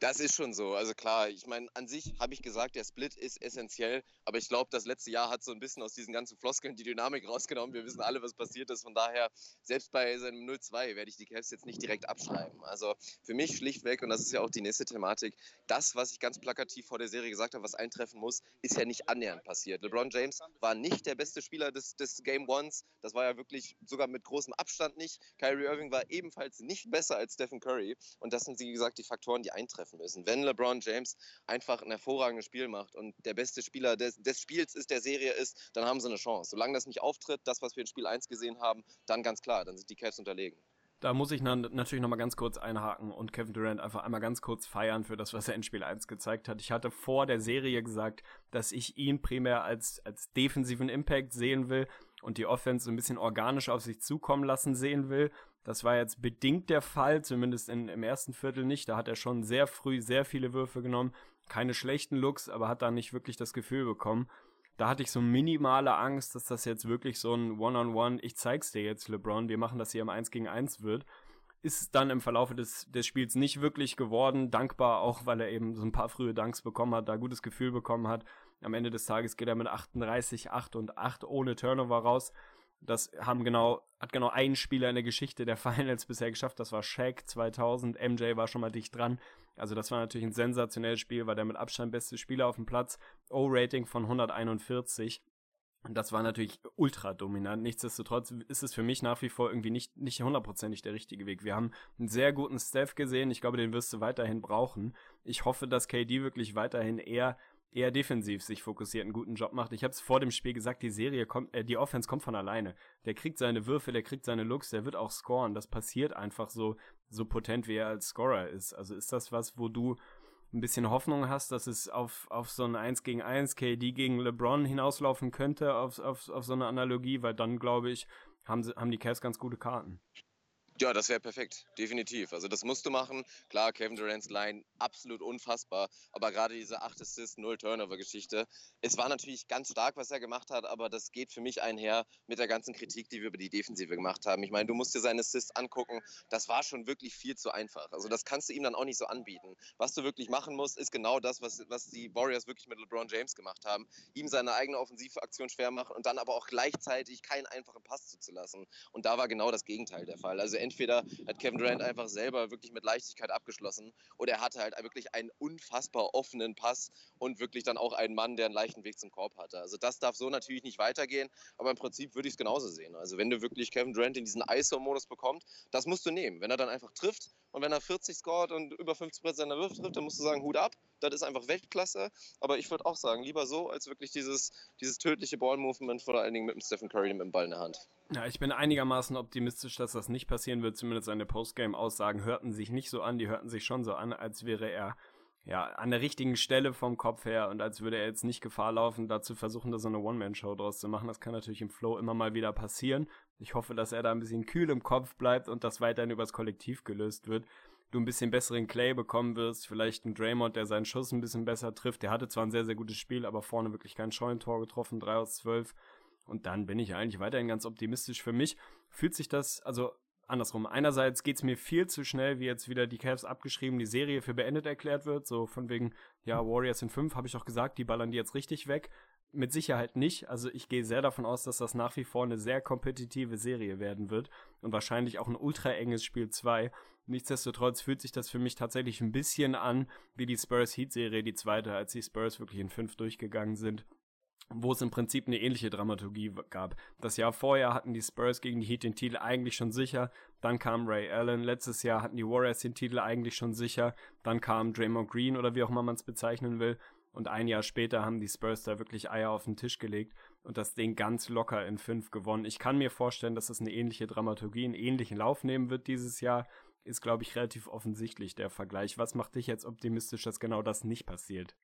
Das ist schon so. Also klar, ich meine, an sich habe ich gesagt, der Split ist essentiell, aber ich glaube, das letzte Jahr hat so ein bisschen aus diesen ganzen Floskeln die Dynamik rausgenommen. Wir wissen alle, was passiert ist. Von daher, selbst bei seinem 0-2 werde ich die Cavs jetzt nicht direkt abschreiben. Also für mich schlichtweg, und das ist ja auch die nächste Thematik, das, was ich ganz plakativ vor der Serie gesagt habe, was eintreffen muss, ist ja nicht annähernd passiert. LeBron James war nicht der beste Spieler des, des Game Ones. Das war ja wirklich sogar mit großem Abstand nicht. Kyrie Irving war ebenfalls nicht besser als Stephen Curry. Und das sind, wie gesagt, die Faktoren, die eintreffen treffen müssen. Wenn LeBron James einfach ein hervorragendes Spiel macht und der beste Spieler des, des Spiels ist, der Serie ist, dann haben sie eine Chance. Solange das nicht auftritt, das, was wir in Spiel 1 gesehen haben, dann ganz klar, dann sind die Cavs unterlegen. Da muss ich natürlich nochmal ganz kurz einhaken und Kevin Durant einfach einmal ganz kurz feiern für das, was er in Spiel 1 gezeigt hat. Ich hatte vor der Serie gesagt, dass ich ihn primär als, als defensiven Impact sehen will und die Offense so ein bisschen organisch auf sich zukommen lassen sehen will. Das war jetzt bedingt der Fall, zumindest in, im ersten Viertel nicht. Da hat er schon sehr früh sehr viele Würfe genommen. Keine schlechten Looks, aber hat da nicht wirklich das Gefühl bekommen. Da hatte ich so minimale Angst, dass das jetzt wirklich so ein One-on-One, -on -One, ich zeig's dir jetzt, LeBron, wir machen das hier im 1 gegen 1 wird. Ist dann im Verlauf des, des Spiels nicht wirklich geworden. Dankbar auch, weil er eben so ein paar frühe Danks bekommen hat, da gutes Gefühl bekommen hat. Am Ende des Tages geht er mit 38, 8 und 8 ohne Turnover raus. Das haben genau, hat genau ein Spieler in der Geschichte der (laughs) Finals bisher geschafft. Das war Shaq 2000. MJ war schon mal dicht dran. Also das war natürlich ein sensationelles Spiel, war der mit Abstand beste Spieler auf dem Platz. O-Rating von 141. Und das war natürlich ultra dominant. Nichtsdestotrotz ist es für mich nach wie vor irgendwie nicht, nicht hundertprozentig der richtige Weg. Wir haben einen sehr guten Steph gesehen. Ich glaube, den wirst du weiterhin brauchen. Ich hoffe, dass KD wirklich weiterhin eher eher defensiv sich fokussiert, einen guten Job macht. Ich habe es vor dem Spiel gesagt, die Serie kommt, äh, die Offense kommt von alleine. Der kriegt seine Würfe, der kriegt seine Looks, der wird auch scoren. Das passiert einfach so, so potent, wie er als Scorer ist. Also ist das was, wo du ein bisschen Hoffnung hast, dass es auf, auf so ein 1 gegen 1 KD gegen LeBron hinauslaufen könnte, auf, auf, auf so eine Analogie, weil dann glaube ich, haben, sie, haben die Cavs ganz gute Karten. Ja, das wäre perfekt, definitiv. Also das musst du machen. Klar, Kevin Durant's Line absolut unfassbar, aber gerade diese 8 Assist, 0 Turnover Geschichte, es war natürlich ganz stark, was er gemacht hat, aber das geht für mich einher mit der ganzen Kritik, die wir über die Defensive gemacht haben. Ich meine, du musst dir seine Assists angucken, das war schon wirklich viel zu einfach. Also das kannst du ihm dann auch nicht so anbieten. Was du wirklich machen musst, ist genau das, was, was die Warriors wirklich mit LeBron James gemacht haben. Ihm seine eigene Offensivaktion schwer machen und dann aber auch gleichzeitig keinen einfachen Pass zuzulassen. Und da war genau das Gegenteil der Fall. Also entweder hat Kevin Durant einfach selber wirklich mit Leichtigkeit abgeschlossen oder er hatte halt wirklich einen unfassbar offenen Pass und wirklich dann auch einen Mann, der einen leichten Weg zum Korb hatte. Also das darf so natürlich nicht weitergehen, aber im Prinzip würde ich es genauso sehen. Also wenn du wirklich Kevin Durant in diesen ISO-Modus bekommst, das musst du nehmen. Wenn er dann einfach trifft und wenn er 40 scored und über 50 Prozent der Würfe trifft, dann musst du sagen, Hut ab, das ist einfach Weltklasse. Aber ich würde auch sagen, lieber so, als wirklich dieses, dieses tödliche Ball-Movement, vor allen Dingen mit dem Stephen Curry mit dem Ball in der Hand. Ja, ich bin einigermaßen optimistisch, dass das nicht passieren wird. Zumindest seine Postgame-Aussagen hörten sich nicht so an. Die hörten sich schon so an, als wäre er ja, an der richtigen Stelle vom Kopf her und als würde er jetzt nicht Gefahr laufen, dazu versuchen, da so eine One-Man-Show draus zu machen. Das kann natürlich im Flow immer mal wieder passieren. Ich hoffe, dass er da ein bisschen kühl im Kopf bleibt und das weiterhin übers Kollektiv gelöst wird. Du ein bisschen besseren Clay bekommen wirst, vielleicht ein Draymond, der seinen Schuss ein bisschen besser trifft. Der hatte zwar ein sehr, sehr gutes Spiel, aber vorne wirklich kein Scheunentor getroffen, 3 aus 12. Und dann bin ich eigentlich weiterhin ganz optimistisch. Für mich fühlt sich das, also andersrum. Einerseits geht's mir viel zu schnell, wie jetzt wieder die Cavs abgeschrieben, die Serie für beendet erklärt wird. So von wegen, ja, Warriors in fünf, habe ich auch gesagt, die ballern die jetzt richtig weg. Mit Sicherheit nicht. Also ich gehe sehr davon aus, dass das nach wie vor eine sehr kompetitive Serie werden wird und wahrscheinlich auch ein ultra enges Spiel 2. Nichtsdestotrotz fühlt sich das für mich tatsächlich ein bisschen an wie die Spurs Heat Serie, die zweite, als die Spurs wirklich in fünf durchgegangen sind wo es im Prinzip eine ähnliche Dramaturgie gab. Das Jahr vorher hatten die Spurs gegen die Heat den Titel eigentlich schon sicher, dann kam Ray Allen, letztes Jahr hatten die Warriors den Titel eigentlich schon sicher, dann kam Draymond Green oder wie auch immer man es bezeichnen will und ein Jahr später haben die Spurs da wirklich Eier auf den Tisch gelegt und das Ding ganz locker in fünf gewonnen. Ich kann mir vorstellen, dass es eine ähnliche Dramaturgie, einen ähnlichen Lauf nehmen wird dieses Jahr. Ist, glaube ich, relativ offensichtlich der Vergleich. Was macht dich jetzt optimistisch, dass genau das nicht passiert?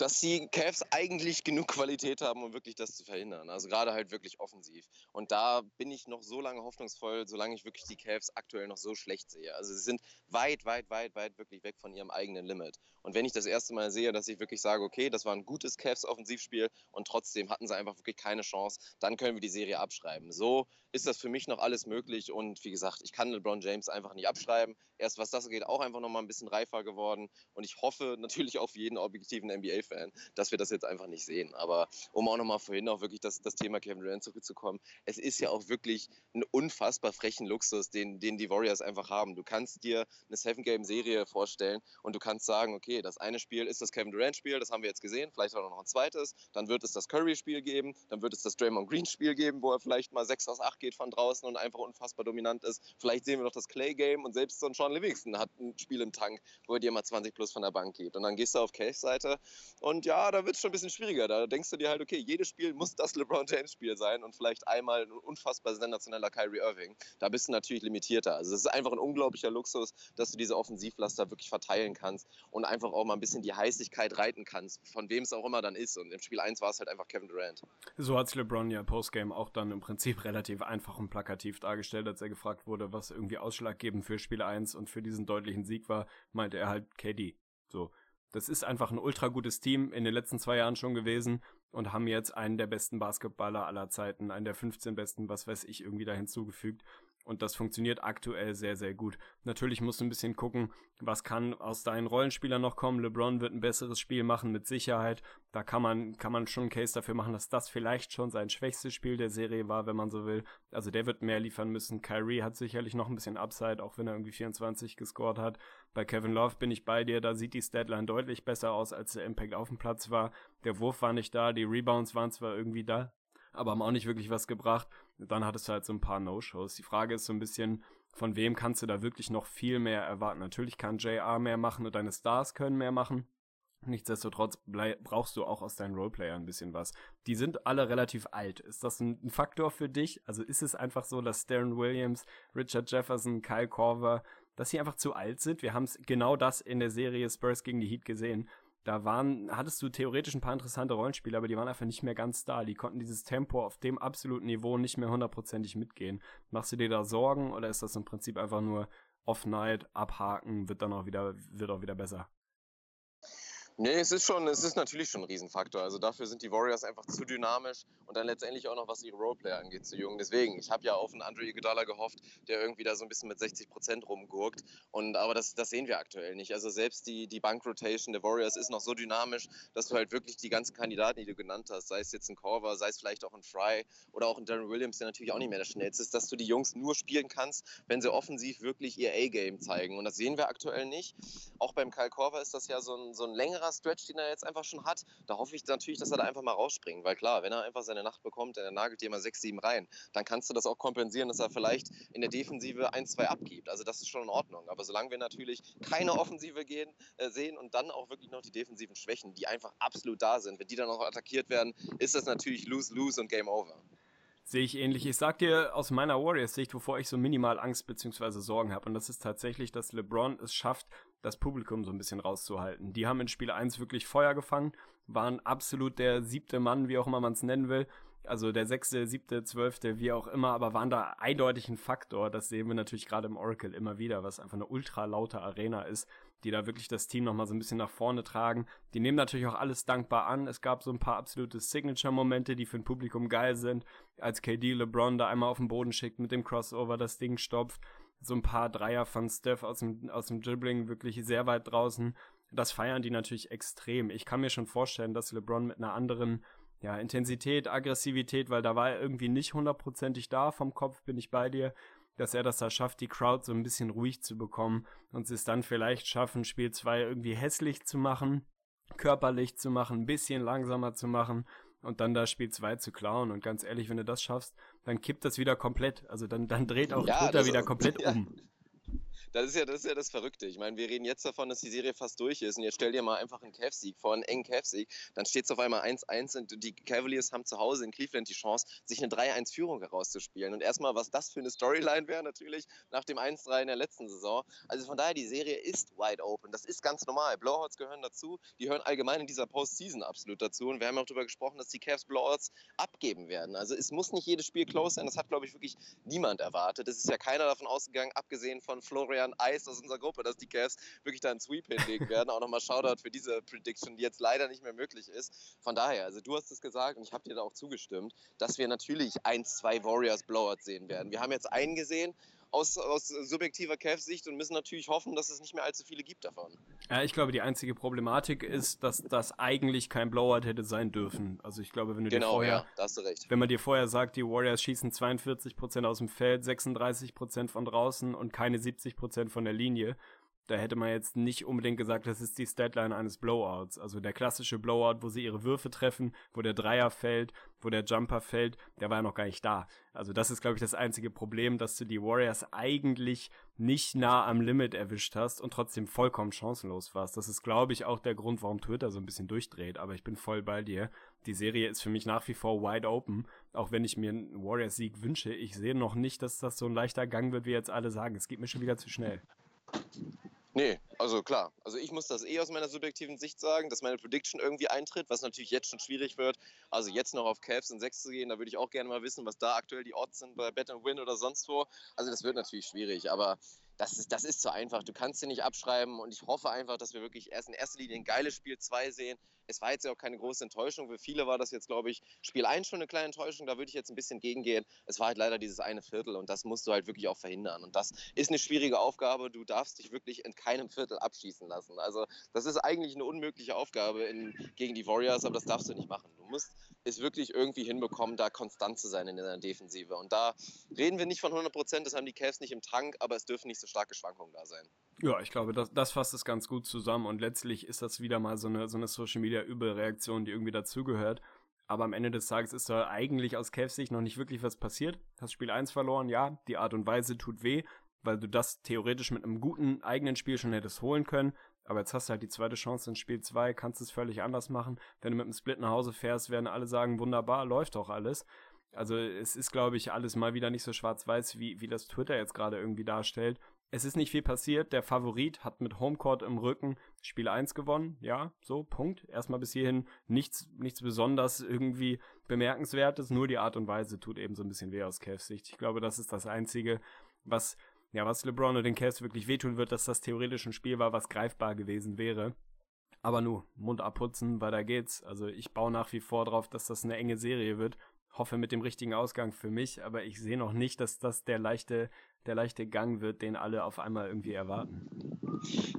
Dass die Cavs eigentlich genug Qualität haben, um wirklich das zu verhindern. Also gerade halt wirklich offensiv. Und da bin ich noch so lange hoffnungsvoll, solange ich wirklich die Cavs aktuell noch so schlecht sehe. Also sie sind weit, weit, weit, weit wirklich weg von ihrem eigenen Limit. Und wenn ich das erste Mal sehe, dass ich wirklich sage, okay, das war ein gutes Cavs-Offensivspiel und trotzdem hatten sie einfach wirklich keine Chance, dann können wir die Serie abschreiben. So ist das für mich noch alles möglich. Und wie gesagt, ich kann LeBron James einfach nicht abschreiben. Erst was das geht, auch einfach nochmal ein bisschen reifer geworden. Und ich hoffe natürlich auf jeden objektiven NBA-Fan, dass wir das jetzt einfach nicht sehen. Aber um auch nochmal vorhin auch wirklich das, das Thema Kevin Durant zurückzukommen, es ist ja auch wirklich ein unfassbar frechen Luxus, den, den die Warriors einfach haben. Du kannst dir eine Seven-Game-Serie vorstellen und du kannst sagen, okay, das eine Spiel ist das Kevin Durant-Spiel, das haben wir jetzt gesehen, vielleicht auch noch ein zweites. Dann wird es das Curry-Spiel geben, dann wird es das Draymond Green-Spiel geben, wo er vielleicht mal 6 aus 8 geht von draußen und einfach unfassbar dominant ist. Vielleicht sehen wir noch das Clay-Game und selbst so ein Sean Livingston hat ein Spiel im Tank, wo er dir mal 20 plus von der Bank gibt. Und dann gehst du auf Case-Seite und ja, da wird es schon ein bisschen schwieriger. Da denkst du dir halt, okay, jedes Spiel muss das LeBron James-Spiel sein und vielleicht einmal ein unfassbar sensationeller Kyrie Irving. Da bist du natürlich limitierter. Also es ist einfach ein unglaublicher Luxus, dass du diese Offensivlaster wirklich verteilen kannst und einfach auch mal ein bisschen die Heißigkeit reiten kannst, von wem es auch immer dann ist. Und im Spiel 1 war es halt einfach Kevin Durant. So hat es LeBron ja Postgame auch dann im Prinzip (laughs) relativ einfach und plakativ dargestellt, als er gefragt wurde, was irgendwie ausschlaggebend für Spiel 1 und für diesen deutlichen Sieg war, meinte er halt KD. So. Das ist einfach ein ultra gutes Team in den letzten zwei Jahren schon gewesen und haben jetzt einen der besten Basketballer aller Zeiten, einen der 15 besten, was weiß ich, irgendwie da hinzugefügt. Und das funktioniert aktuell sehr, sehr gut. Natürlich musst du ein bisschen gucken, was kann aus deinen Rollenspielern noch kommen. LeBron wird ein besseres Spiel machen, mit Sicherheit. Da kann man, kann man schon einen Case dafür machen, dass das vielleicht schon sein schwächstes Spiel der Serie war, wenn man so will. Also der wird mehr liefern müssen. Kyrie hat sicherlich noch ein bisschen Upside, auch wenn er irgendwie 24 gescored hat. Bei Kevin Love bin ich bei dir, da sieht die Statline deutlich besser aus, als der Impact auf dem Platz war. Der Wurf war nicht da, die Rebounds waren zwar irgendwie da, aber haben auch nicht wirklich was gebracht. Dann hattest du halt so ein paar No-Shows. Die Frage ist so ein bisschen, von wem kannst du da wirklich noch viel mehr erwarten? Natürlich kann JR mehr machen und deine Stars können mehr machen. Nichtsdestotrotz brauchst du auch aus deinen Roleplayern ein bisschen was. Die sind alle relativ alt. Ist das ein, Faktor für dich? Also ist es einfach so, dass Darren Williams, Richard Jefferson, Kyle Korver, dass sie einfach zu alt sind? Wir haben genau das in der Serie Spurs gegen die Heat gesehen da waren, hattest du theoretisch ein paar interessante Rollenspiele, aber die waren einfach nicht mehr ganz da. Die konnten dieses Tempo auf dem absoluten Niveau nicht mehr hundertprozentig mitgehen. Machst du dir da Sorgen oder ist das im Prinzip einfach nur Off-Night, abhaken, wird dann auch wieder, wird auch wieder besser? Nee, es ist schon, es ist natürlich schon ein Riesenfaktor. Also dafür sind die Warriors einfach zu dynamisch und dann letztendlich auch noch, was ihre Roleplayer angeht, zu jung. Deswegen, ich habe ja auf einen Andre Iguodala gehofft, der irgendwie da so ein bisschen mit 60 Prozent rumgurkt. Und aber das, das sehen wir aktuell nicht. Also selbst die, die Bank-Rotation der Warriors ist noch so dynamisch, dass du halt wirklich die ganzen Kandidaten, die du genannt hast, sei es jetzt ein Corver, sei es vielleicht auch ein Fry oder auch ein Darren Williams, der natürlich auch nicht mehr der schnellste ist, dass du die Jungs nur spielen kannst, wenn sie offensiv wirklich ihr A-Game zeigen. Und das sehen wir aktuell nicht. Auch beim Kyle Corver ist das ja so ein, so ein längerer Stretch, den er jetzt einfach schon hat. Da hoffe ich natürlich, dass er da einfach mal rausspringt. Weil klar, wenn er einfach seine Nacht bekommt, er nagelt dir mal 6, 7 rein, dann kannst du das auch kompensieren, dass er vielleicht in der Defensive 1, 2 abgibt. Also das ist schon in Ordnung. Aber solange wir natürlich keine Offensive gehen, äh, sehen und dann auch wirklich noch die defensiven Schwächen, die einfach absolut da sind, wenn die dann noch attackiert werden, ist das natürlich lose-lose und Game Over. Sehe ich ähnlich. Ich sag dir aus meiner Warriors-Sicht, wovor ich so minimal Angst bzw. Sorgen habe. Und das ist tatsächlich, dass LeBron es schafft, das Publikum so ein bisschen rauszuhalten. Die haben in Spiel 1 wirklich Feuer gefangen, waren absolut der siebte Mann, wie auch immer man es nennen will. Also der sechste, siebte, zwölfte, wie auch immer, aber waren da eindeutig ein Faktor. Das sehen wir natürlich gerade im Oracle immer wieder, was einfach eine ultra laute Arena ist die da wirklich das Team nochmal so ein bisschen nach vorne tragen. Die nehmen natürlich auch alles dankbar an. Es gab so ein paar absolute Signature-Momente, die für ein Publikum geil sind, als KD LeBron da einmal auf den Boden schickt mit dem Crossover, das Ding stopft. So ein paar Dreier von Steph aus dem, aus dem Dribbling wirklich sehr weit draußen. Das feiern die natürlich extrem. Ich kann mir schon vorstellen, dass LeBron mit einer anderen ja, Intensität, Aggressivität, weil da war er irgendwie nicht hundertprozentig da vom Kopf, bin ich bei dir, dass er das da schafft, die Crowd so ein bisschen ruhig zu bekommen und es dann vielleicht schaffen, Spiel 2 irgendwie hässlich zu machen, körperlich zu machen, ein bisschen langsamer zu machen und dann da Spiel 2 zu klauen. Und ganz ehrlich, wenn du das schaffst, dann kippt das wieder komplett. Also dann, dann dreht auch ja, Twitter wieder komplett (laughs) ja. um. Das ist ja das, ist ja das Verrückte. Ich meine, wir reden jetzt davon, dass die Serie fast durch ist. Und jetzt stell dir mal einfach einen Cavs-Sieg vor, einen engen Cavs-Sieg. Dann steht es auf einmal 1-1 und die Cavaliers haben zu Hause in Cleveland die Chance, sich eine 3-1-Führung herauszuspielen. Und erstmal, was das für eine Storyline wäre, natürlich nach dem 1-3 in der letzten Saison. Also von daher, die Serie ist wide open. Das ist ganz normal. Blowouts gehören dazu. Die hören allgemein in dieser Postseason absolut dazu. Und wir haben auch darüber gesprochen, dass die Cavs Blowouts abgeben werden. Also es muss nicht jedes Spiel close sein. Das hat, glaube ich, wirklich niemand erwartet. Es ist ja keiner davon ausgegangen, abgesehen von Florian Eis aus unserer Gruppe, dass die Cavs wirklich da einen Sweep hinlegen werden. Auch nochmal Shoutout für diese Prediction, die jetzt leider nicht mehr möglich ist. Von daher, also du hast es gesagt und ich habe dir da auch zugestimmt, dass wir natürlich ein, zwei Warriors Blowouts sehen werden. Wir haben jetzt einen gesehen, aus, aus subjektiver Cavs-Sicht und müssen natürlich hoffen, dass es nicht mehr allzu viele gibt davon. Ja, ich glaube, die einzige Problematik ist, dass das eigentlich kein Blowout hätte sein dürfen. Also ich glaube, wenn du genau, dir vorher, ja, da hast du recht. wenn man dir vorher sagt, die Warriors schießen 42% aus dem Feld, 36% von draußen und keine 70% von der Linie, da hätte man jetzt nicht unbedingt gesagt, das ist die Statline eines Blowouts. Also der klassische Blowout, wo sie ihre Würfe treffen, wo der Dreier fällt, wo der Jumper fällt, der war ja noch gar nicht da. Also das ist, glaube ich, das einzige Problem, dass du die Warriors eigentlich nicht nah am Limit erwischt hast und trotzdem vollkommen chancenlos warst. Das ist, glaube ich, auch der Grund, warum Twitter so ein bisschen durchdreht. Aber ich bin voll bei dir. Die Serie ist für mich nach wie vor wide open. Auch wenn ich mir einen Warriors-Sieg wünsche, ich sehe noch nicht, dass das so ein leichter Gang wird, wie jetzt alle sagen. Es geht mir schon wieder zu schnell. Nee, also klar. Also ich muss das eh aus meiner subjektiven Sicht sagen, dass meine Prediction irgendwie eintritt, was natürlich jetzt schon schwierig wird. Also jetzt noch auf Cavs in 6 zu gehen, da würde ich auch gerne mal wissen, was da aktuell die Odds sind bei Bet and Win oder sonst wo. Also das wird natürlich schwierig, aber das ist, das ist zu einfach. Du kannst sie nicht abschreiben und ich hoffe einfach, dass wir wirklich erst in erster Linie ein geiles Spiel 2 sehen. Es war jetzt ja auch keine große Enttäuschung. Für viele war das jetzt, glaube ich, Spiel 1 schon eine kleine Enttäuschung. Da würde ich jetzt ein bisschen gegengehen. Es war halt leider dieses eine Viertel und das musst du halt wirklich auch verhindern. Und das ist eine schwierige Aufgabe. Du darfst dich wirklich in keinem Viertel abschießen lassen. Also das ist eigentlich eine unmögliche Aufgabe in, gegen die Warriors, aber das darfst du nicht machen. Du musst es wirklich irgendwie hinbekommen, da konstant zu sein in der Defensive. Und da reden wir nicht von 100 Prozent, das haben die Cavs nicht im Tank, aber es dürfen nicht so starke Schwankungen da sein. Ja, ich glaube, das, das fasst es ganz gut zusammen und letztlich ist das wieder mal so eine, so eine Social Media Überreaktion, die irgendwie dazugehört. Aber am Ende des Tages ist da eigentlich aus Cavs Sicht noch nicht wirklich was passiert. Hast Spiel 1 verloren, ja, die Art und Weise tut weh, weil du das theoretisch mit einem guten eigenen Spiel schon hättest holen können. Aber jetzt hast du halt die zweite Chance in Spiel 2, kannst es völlig anders machen. Wenn du mit einem Split nach Hause fährst, werden alle sagen, wunderbar, läuft doch alles. Also es ist, glaube ich, alles mal wieder nicht so schwarz-weiß, wie, wie das Twitter jetzt gerade irgendwie darstellt. Es ist nicht viel passiert. Der Favorit hat mit Homecourt im Rücken Spiel 1 gewonnen. Ja, so, Punkt. Erstmal bis hierhin nichts, nichts besonders irgendwie bemerkenswertes. Nur die Art und Weise tut eben so ein bisschen weh aus Cavs Sicht. Ich glaube, das ist das Einzige, was ja, was LeBron und den Cavs wirklich wehtun wird, dass das theoretisch ein Spiel war, was greifbar gewesen wäre. Aber nu, Mund abputzen, weiter geht's. Also ich baue nach wie vor drauf, dass das eine enge Serie wird. Hoffe mit dem richtigen Ausgang für mich, aber ich sehe noch nicht, dass das der leichte, der leichte Gang wird, den alle auf einmal irgendwie erwarten.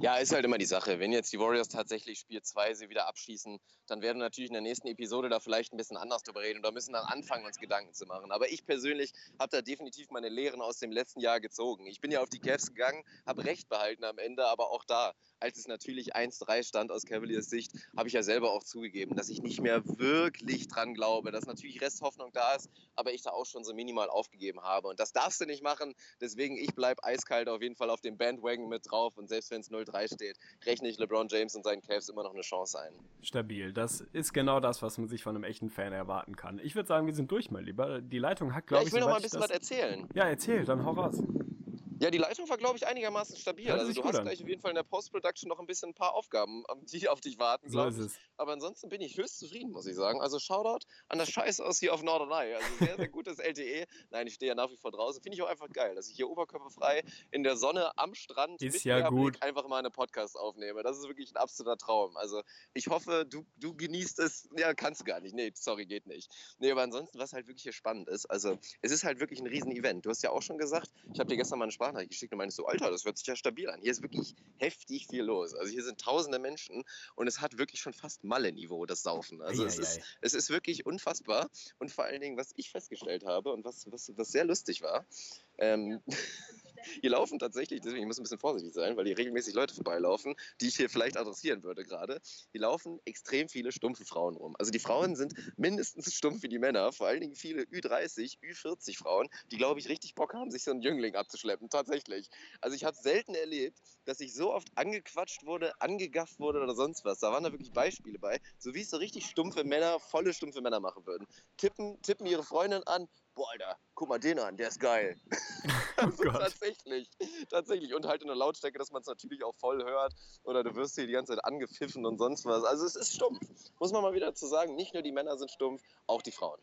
Ja, ist halt immer die Sache. Wenn jetzt die Warriors tatsächlich Spiel 2 sie wieder abschießen, dann werden wir natürlich in der nächsten Episode da vielleicht ein bisschen anders drüber reden oder müssen dann anfangen, uns Gedanken zu machen. Aber ich persönlich habe da definitiv meine Lehren aus dem letzten Jahr gezogen. Ich bin ja auf die Cavs gegangen, habe recht behalten am Ende, aber auch da, als es natürlich 1-3 stand aus Cavaliers Sicht, habe ich ja selber auch zugegeben, dass ich nicht mehr wirklich dran glaube, dass natürlich Resthoffnung da ist, aber ich da auch schon so minimal aufgegeben habe. Und das darfst du nicht machen. Deswegen, ich bleibe eiskalt auf jeden Fall auf dem Bandwagon mit drauf und selbst wenn es 0-3 steht, rechne ich LeBron James und seinen Cavs immer noch eine Chance ein. Stabil. Das ist genau das, was man sich von einem echten Fan erwarten kann. Ich würde sagen, wir sind durch, mein Lieber. Die Leitung hat, glaube ja, ich, ich will noch mal ein bisschen was erzählen. Ja, erzähl, dann hau raus. Ja, die Leitung war, glaube ich, einigermaßen stabil. Ja, also du hast an. gleich auf jeden Fall in der Post-Production noch ein bisschen ein paar Aufgaben, die auf dich warten, glaube so ich. Aber ansonsten bin ich höchst zufrieden, muss ich sagen. Also Shoutout an das Scheiß aus hier auf Norderney. Also sehr, sehr gutes LTE. Nein, ich stehe ja nach wie vor draußen. Finde ich auch einfach geil, dass ich hier oberkörperfrei in der Sonne am Strand ist mit ja gut. einfach mal eine Podcast aufnehme. Das ist wirklich ein absoluter Traum. Also ich hoffe, du, du genießt es. Ja, kannst du gar nicht. Nee, sorry, geht nicht. Nee, aber ansonsten, was halt wirklich hier spannend ist, also es ist halt wirklich ein Riesen-Event. Du hast ja auch schon gesagt, ich habe dir gestern mal eine Sprachnachricht geschickt und meinst so, Alter, das hört sich ja stabil an. Hier ist wirklich heftig viel los. Also hier sind tausende Menschen und es hat wirklich schon fast Malle-Niveau, das Saufen. Also ei, es, ei, ist, ei. es ist wirklich unfassbar. Und vor allen Dingen, was ich festgestellt habe und was, was, was sehr lustig war, ähm, (laughs) hier laufen tatsächlich, deswegen muss ich ein bisschen vorsichtig sein, weil hier regelmäßig Leute vorbeilaufen, die ich hier vielleicht adressieren würde gerade. Hier laufen extrem viele stumpfe Frauen rum. Also die Frauen sind mindestens stumpf wie die Männer, vor allen Dingen viele Ü30, Ü40 Frauen, die, glaube ich, richtig Bock haben, sich so einen Jüngling abzuschleppen. Tatsächlich. Also ich habe selten erlebt, dass ich so oft angequatscht wurde, angegafft wurde oder sonst was. Da waren da wirklich Beispiele bei, so wie es so richtig stumpfe Männer, volle stumpfe Männer machen würden. Tippen, tippen ihre Freundin an, boah, Alter, guck mal den an, der ist geil. (laughs) (laughs) Oh also tatsächlich, tatsächlich. Und halt in der Lautstärke, dass man es natürlich auch voll hört. Oder du wirst hier die ganze Zeit angepfiffen und sonst was. Also es ist stumpf. Muss man mal wieder zu sagen, nicht nur die Männer sind stumpf, auch die Frauen.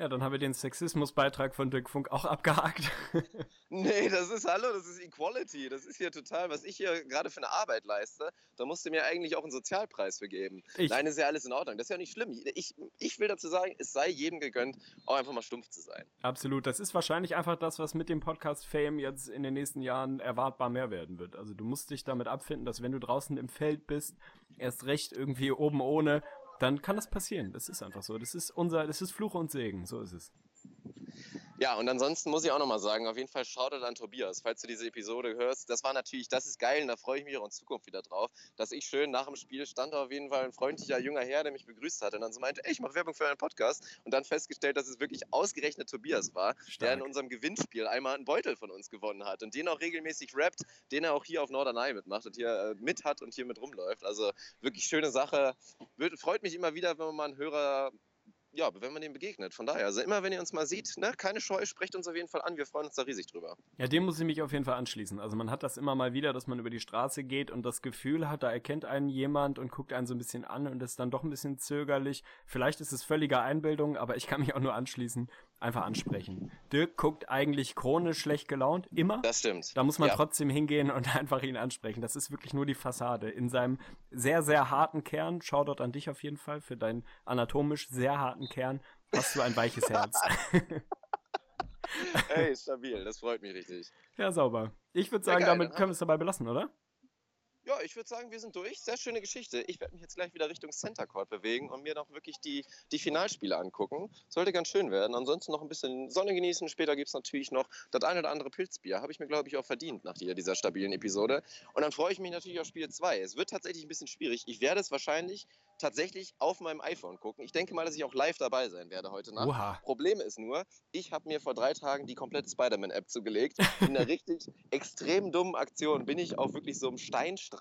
Ja, dann haben wir den Sexismusbeitrag von Dirk Funk auch abgehakt. (laughs) nee, das ist, hallo, das ist Equality. Das ist hier total, was ich hier gerade für eine Arbeit leiste. Da musst du mir eigentlich auch einen Sozialpreis für geben. Ich. Nein, ist ja alles in Ordnung. Das ist ja nicht schlimm. Ich, ich will dazu sagen, es sei jedem gegönnt, auch einfach mal stumpf zu sein. Absolut. Das ist wahrscheinlich einfach das, was mit dem Podcast Fame jetzt in den nächsten Jahren erwartbar mehr werden wird. Also du musst dich damit abfinden, dass wenn du draußen im Feld bist, erst recht irgendwie oben ohne dann kann das passieren. Das ist einfach so. Das ist unser, das ist Fluch und Segen. So ist es. Ja, und ansonsten muss ich auch nochmal sagen, auf jeden Fall Shoutout an Tobias, falls du diese Episode hörst. Das war natürlich, das ist geil und da freue ich mich auch in Zukunft wieder drauf, dass ich schön nach dem Spiel stand auf jeden Fall ein freundlicher junger Herr, der mich begrüßt hat und dann so meinte, ey, ich mache Werbung für einen Podcast und dann festgestellt, dass es wirklich ausgerechnet Tobias war, Stark. der in unserem Gewinnspiel einmal einen Beutel von uns gewonnen hat und den auch regelmäßig rappt, den er auch hier auf Norderney mitmacht und hier äh, mit hat und hier mit rumläuft. Also wirklich schöne Sache. Wird, freut mich immer wieder, wenn man mal einen Hörer ja, wenn man dem begegnet. Von daher, also immer wenn ihr uns mal seht, ne, keine Scheu, sprecht uns auf jeden Fall an. Wir freuen uns da riesig drüber. Ja, dem muss ich mich auf jeden Fall anschließen. Also man hat das immer mal wieder, dass man über die Straße geht und das Gefühl hat, da erkennt einen jemand und guckt einen so ein bisschen an und ist dann doch ein bisschen zögerlich. Vielleicht ist es völlige Einbildung, aber ich kann mich auch nur anschließen einfach ansprechen. Dirk guckt eigentlich chronisch schlecht gelaunt, immer. Das stimmt. Da muss man ja. trotzdem hingehen und (laughs) einfach ihn ansprechen. Das ist wirklich nur die Fassade. In seinem sehr, sehr harten Kern, schau dort an dich auf jeden Fall, für deinen anatomisch sehr harten Kern, hast du ein weiches Herz. (laughs) (laughs) Hey, stabil, das freut mich richtig. Ja, sauber. Ich würde sagen, ja, geil, damit können wir es dabei belassen, oder? Ja, ich würde sagen, wir sind durch. Sehr schöne Geschichte. Ich werde mich jetzt gleich wieder Richtung Center Court bewegen und mir noch wirklich die, die Finalspiele angucken. Sollte ganz schön werden. Ansonsten noch ein bisschen Sonne genießen. Später gibt es natürlich noch das eine oder andere Pilzbier. Habe ich mir, glaube ich, auch verdient nach dieser stabilen Episode. Und dann freue ich mich natürlich auf Spiel 2. Es wird tatsächlich ein bisschen schwierig. Ich werde es wahrscheinlich tatsächlich auf meinem iPhone gucken. Ich denke mal, dass ich auch live dabei sein werde heute Nacht. Oha. Problem ist nur, ich habe mir vor drei Tagen die komplette Spider-Man-App zugelegt. In einer (laughs) richtig extrem dummen Aktion bin ich auf wirklich so einem Steinstrand,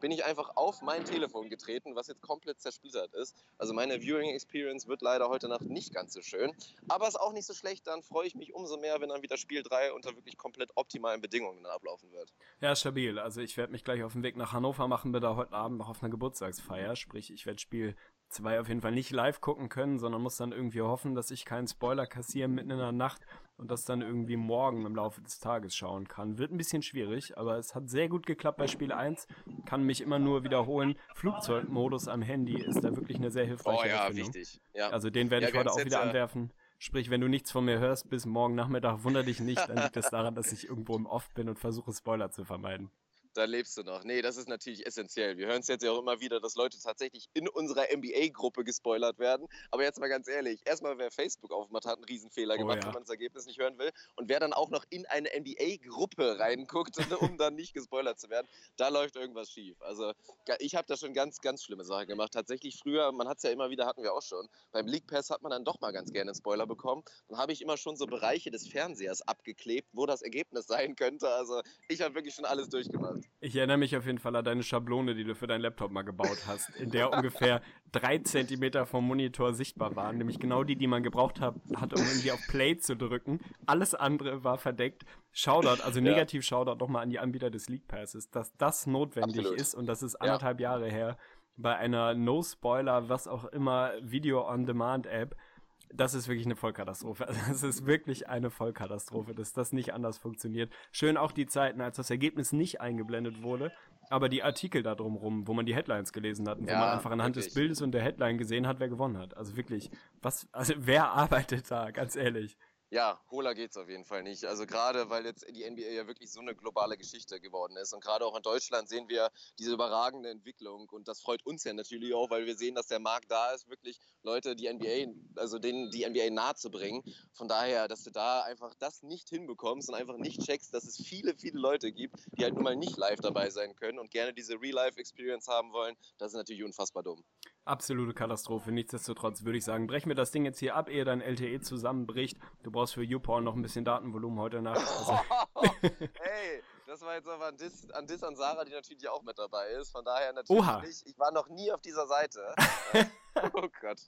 bin ich einfach auf mein Telefon getreten, was jetzt komplett zersplittert ist. Also meine Viewing Experience wird leider heute Nacht nicht ganz so schön. Aber ist auch nicht so schlecht, dann freue ich mich umso mehr, wenn dann wieder Spiel 3 unter wirklich komplett optimalen Bedingungen ablaufen wird. Ja, stabil. Also ich werde mich gleich auf den Weg nach Hannover machen, bin da heute Abend noch auf einer Geburtstagsfeier. Sprich, ich werde Spiel 2 auf jeden Fall nicht live gucken können, sondern muss dann irgendwie hoffen, dass ich keinen Spoiler kassiere mitten in der Nacht und das dann irgendwie morgen im Laufe des Tages schauen kann. Wird ein bisschen schwierig, aber es hat sehr gut geklappt bei Spiel 1. Kann mich immer nur wiederholen. Flugzeugmodus am Handy ist da wirklich eine sehr hilfreiche Oh ja, Erfindung. wichtig. Ja. Also den werde Ja, ich heute auch wieder ja- anwerfen. Sprich, wenn du nichts von mir hörst bis morgen Nachmittag, wunder dich nicht, dann liegt es daran, dass ich irgendwo im Off bin und versuche Spoiler zu vermeiden. Da lebst du noch. Nee, das ist natürlich essentiell. Wir hören es jetzt ja auch immer wieder, dass Leute tatsächlich in unserer NBA-Gruppe gespoilert werden. Aber jetzt mal ganz ehrlich, erstmal wer Facebook aufmacht, hat einen Riesenfehler Oh gemacht, ja. wenn man das Ergebnis nicht hören will. Und wer dann auch noch in eine NBA-Gruppe reinguckt, (laughs) um dann nicht gespoilert zu werden, da läuft irgendwas schief. Also ich habe da schon ganz, ganz schlimme Sachen gemacht. Tatsächlich früher, man hat es ja immer wieder, hatten wir auch schon, beim League Pass hat man dann doch mal ganz gerne einen Spoiler bekommen. Dann habe ich immer schon so Bereiche des Fernsehers abgeklebt, wo das Ergebnis (laughs) sein könnte. Also ich habe wirklich schon alles durchgemacht. Ich erinnere mich auf jeden Fall an deine Schablone, die du für deinen Laptop mal gebaut hast, in der ungefähr drei Zentimeter vom Monitor sichtbar waren, nämlich genau die, die man gebraucht hat, hat um irgendwie auf Play zu drücken. Alles andere war verdeckt. Shoutout, also Ja. negativ Shoutout nochmal an die Anbieter des League Passes, dass das notwendig Absolut. ist und das ist anderthalb Jahre her bei einer No-Spoiler, was auch immer, Video-on-Demand-App. Das ist wirklich eine Vollkatastrophe. (laughs) Also es ist wirklich eine Vollkatastrophe, dass das nicht anders funktioniert. Schön auch die Zeiten, als das Ergebnis nicht eingeblendet wurde, aber die Artikel da drumrum, wo man die Headlines gelesen hat und wo Ja, man einfach anhand des wirklich. Bildes und der Headline gesehen hat, wer gewonnen hat. Also wirklich, was, also wer (laughs) arbeitet da, ganz ehrlich? Ja, hohler geht's auf jeden Fall nicht. Also gerade, weil jetzt die NBA ja wirklich so eine globale Geschichte geworden ist. Und gerade auch in Deutschland sehen wir diese überragende Entwicklung. Und das freut uns ja natürlich auch, weil wir sehen, dass der Markt da ist, wirklich Leute die NBA, also denen die NBA nahe zu bringen. Von daher, dass du da einfach das nicht hinbekommst und einfach nicht checkst, dass es viele, viele Leute gibt, die halt nun mal nicht live dabei sein können und gerne diese Real-Life-Experience haben wollen, das ist natürlich unfassbar dumm. Absolute Katastrophe. Nichtsdestotrotz würde ich sagen, brech mir das Ding jetzt hier ab, ehe dein LTE zusammenbricht. Du brauchst für YouPorn noch ein bisschen Datenvolumen heute Nacht. Also, (laughs) Hey, das war jetzt aber ein Diss, ein Diss an Sarah, die natürlich auch mit dabei ist. Von daher natürlich Oha. nicht. Ich war noch nie auf dieser Seite. (laughs) oh Gott.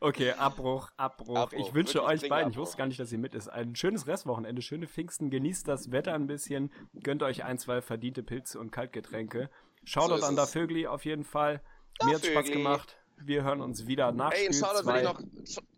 Okay, Abbruch, Abbruch. Abbruch, Ich wünsche wirklich euch beiden, ich Abbruch. wusste gar nicht, dass ihr mit ist, ein schönes Restwochenende, schöne Pfingsten, genießt das Wetter ein bisschen, gönnt euch ein, zwei verdiente Pilze und Kaltgetränke. Shoutout ist an da. Vögli auf jeden Fall. Da Mir hat's Spaß gemacht. Wir hören uns wieder nach Ey, ein Spiel Shoutout will ich 2. noch.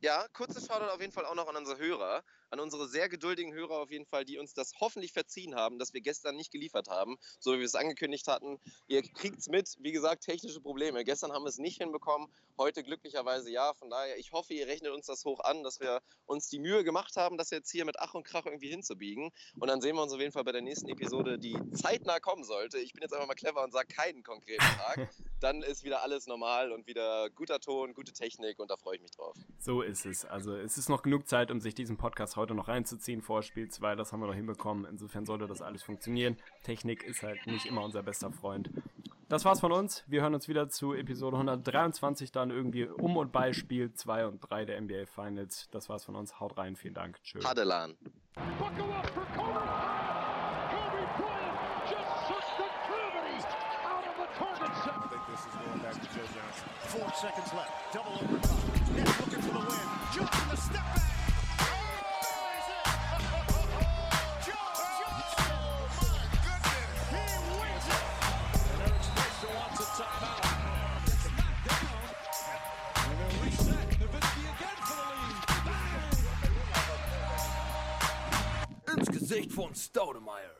Ja, kurzes Shoutout auf jeden Fall auch noch an unsere Hörer. An unsere sehr geduldigen Hörer auf jeden Fall, die uns das hoffentlich verziehen haben, dass wir gestern nicht geliefert haben, so wie wir es angekündigt hatten. Ihr kriegt's mit, wie gesagt, technische Probleme. Gestern haben wir es nicht hinbekommen, heute glücklicherweise ja. Von daher, ich hoffe, ihr rechnet uns das hoch an, dass wir uns die Mühe gemacht haben, das jetzt hier mit Ach und Krach irgendwie hinzubiegen. Und dann sehen wir uns auf jeden Fall bei der nächsten Episode, die zeitnah kommen sollte. Ich bin jetzt einfach mal clever und sage keinen konkreten Tag. (laughs) dann ist wieder alles normal und wieder guter Ton, gute Technik und da freue ich mich drauf. So ist es. Also es ist noch genug Zeit, um sich diesen Podcast heute noch reinzuziehen vor Spiel 2. Das haben wir noch hinbekommen. Insofern sollte das alles funktionieren. Technik ist halt nicht immer unser bester Freund. Das war's von uns. Wir hören uns wieder zu Episode 123 dann irgendwie um und bei Spiel 2 und 3 der NBA Finals. Das war's von uns. Haut rein. Vielen Dank. Tschüss. Hadelan. Buckle up for Kobe Bryant. Gesicht von Staudemeyer.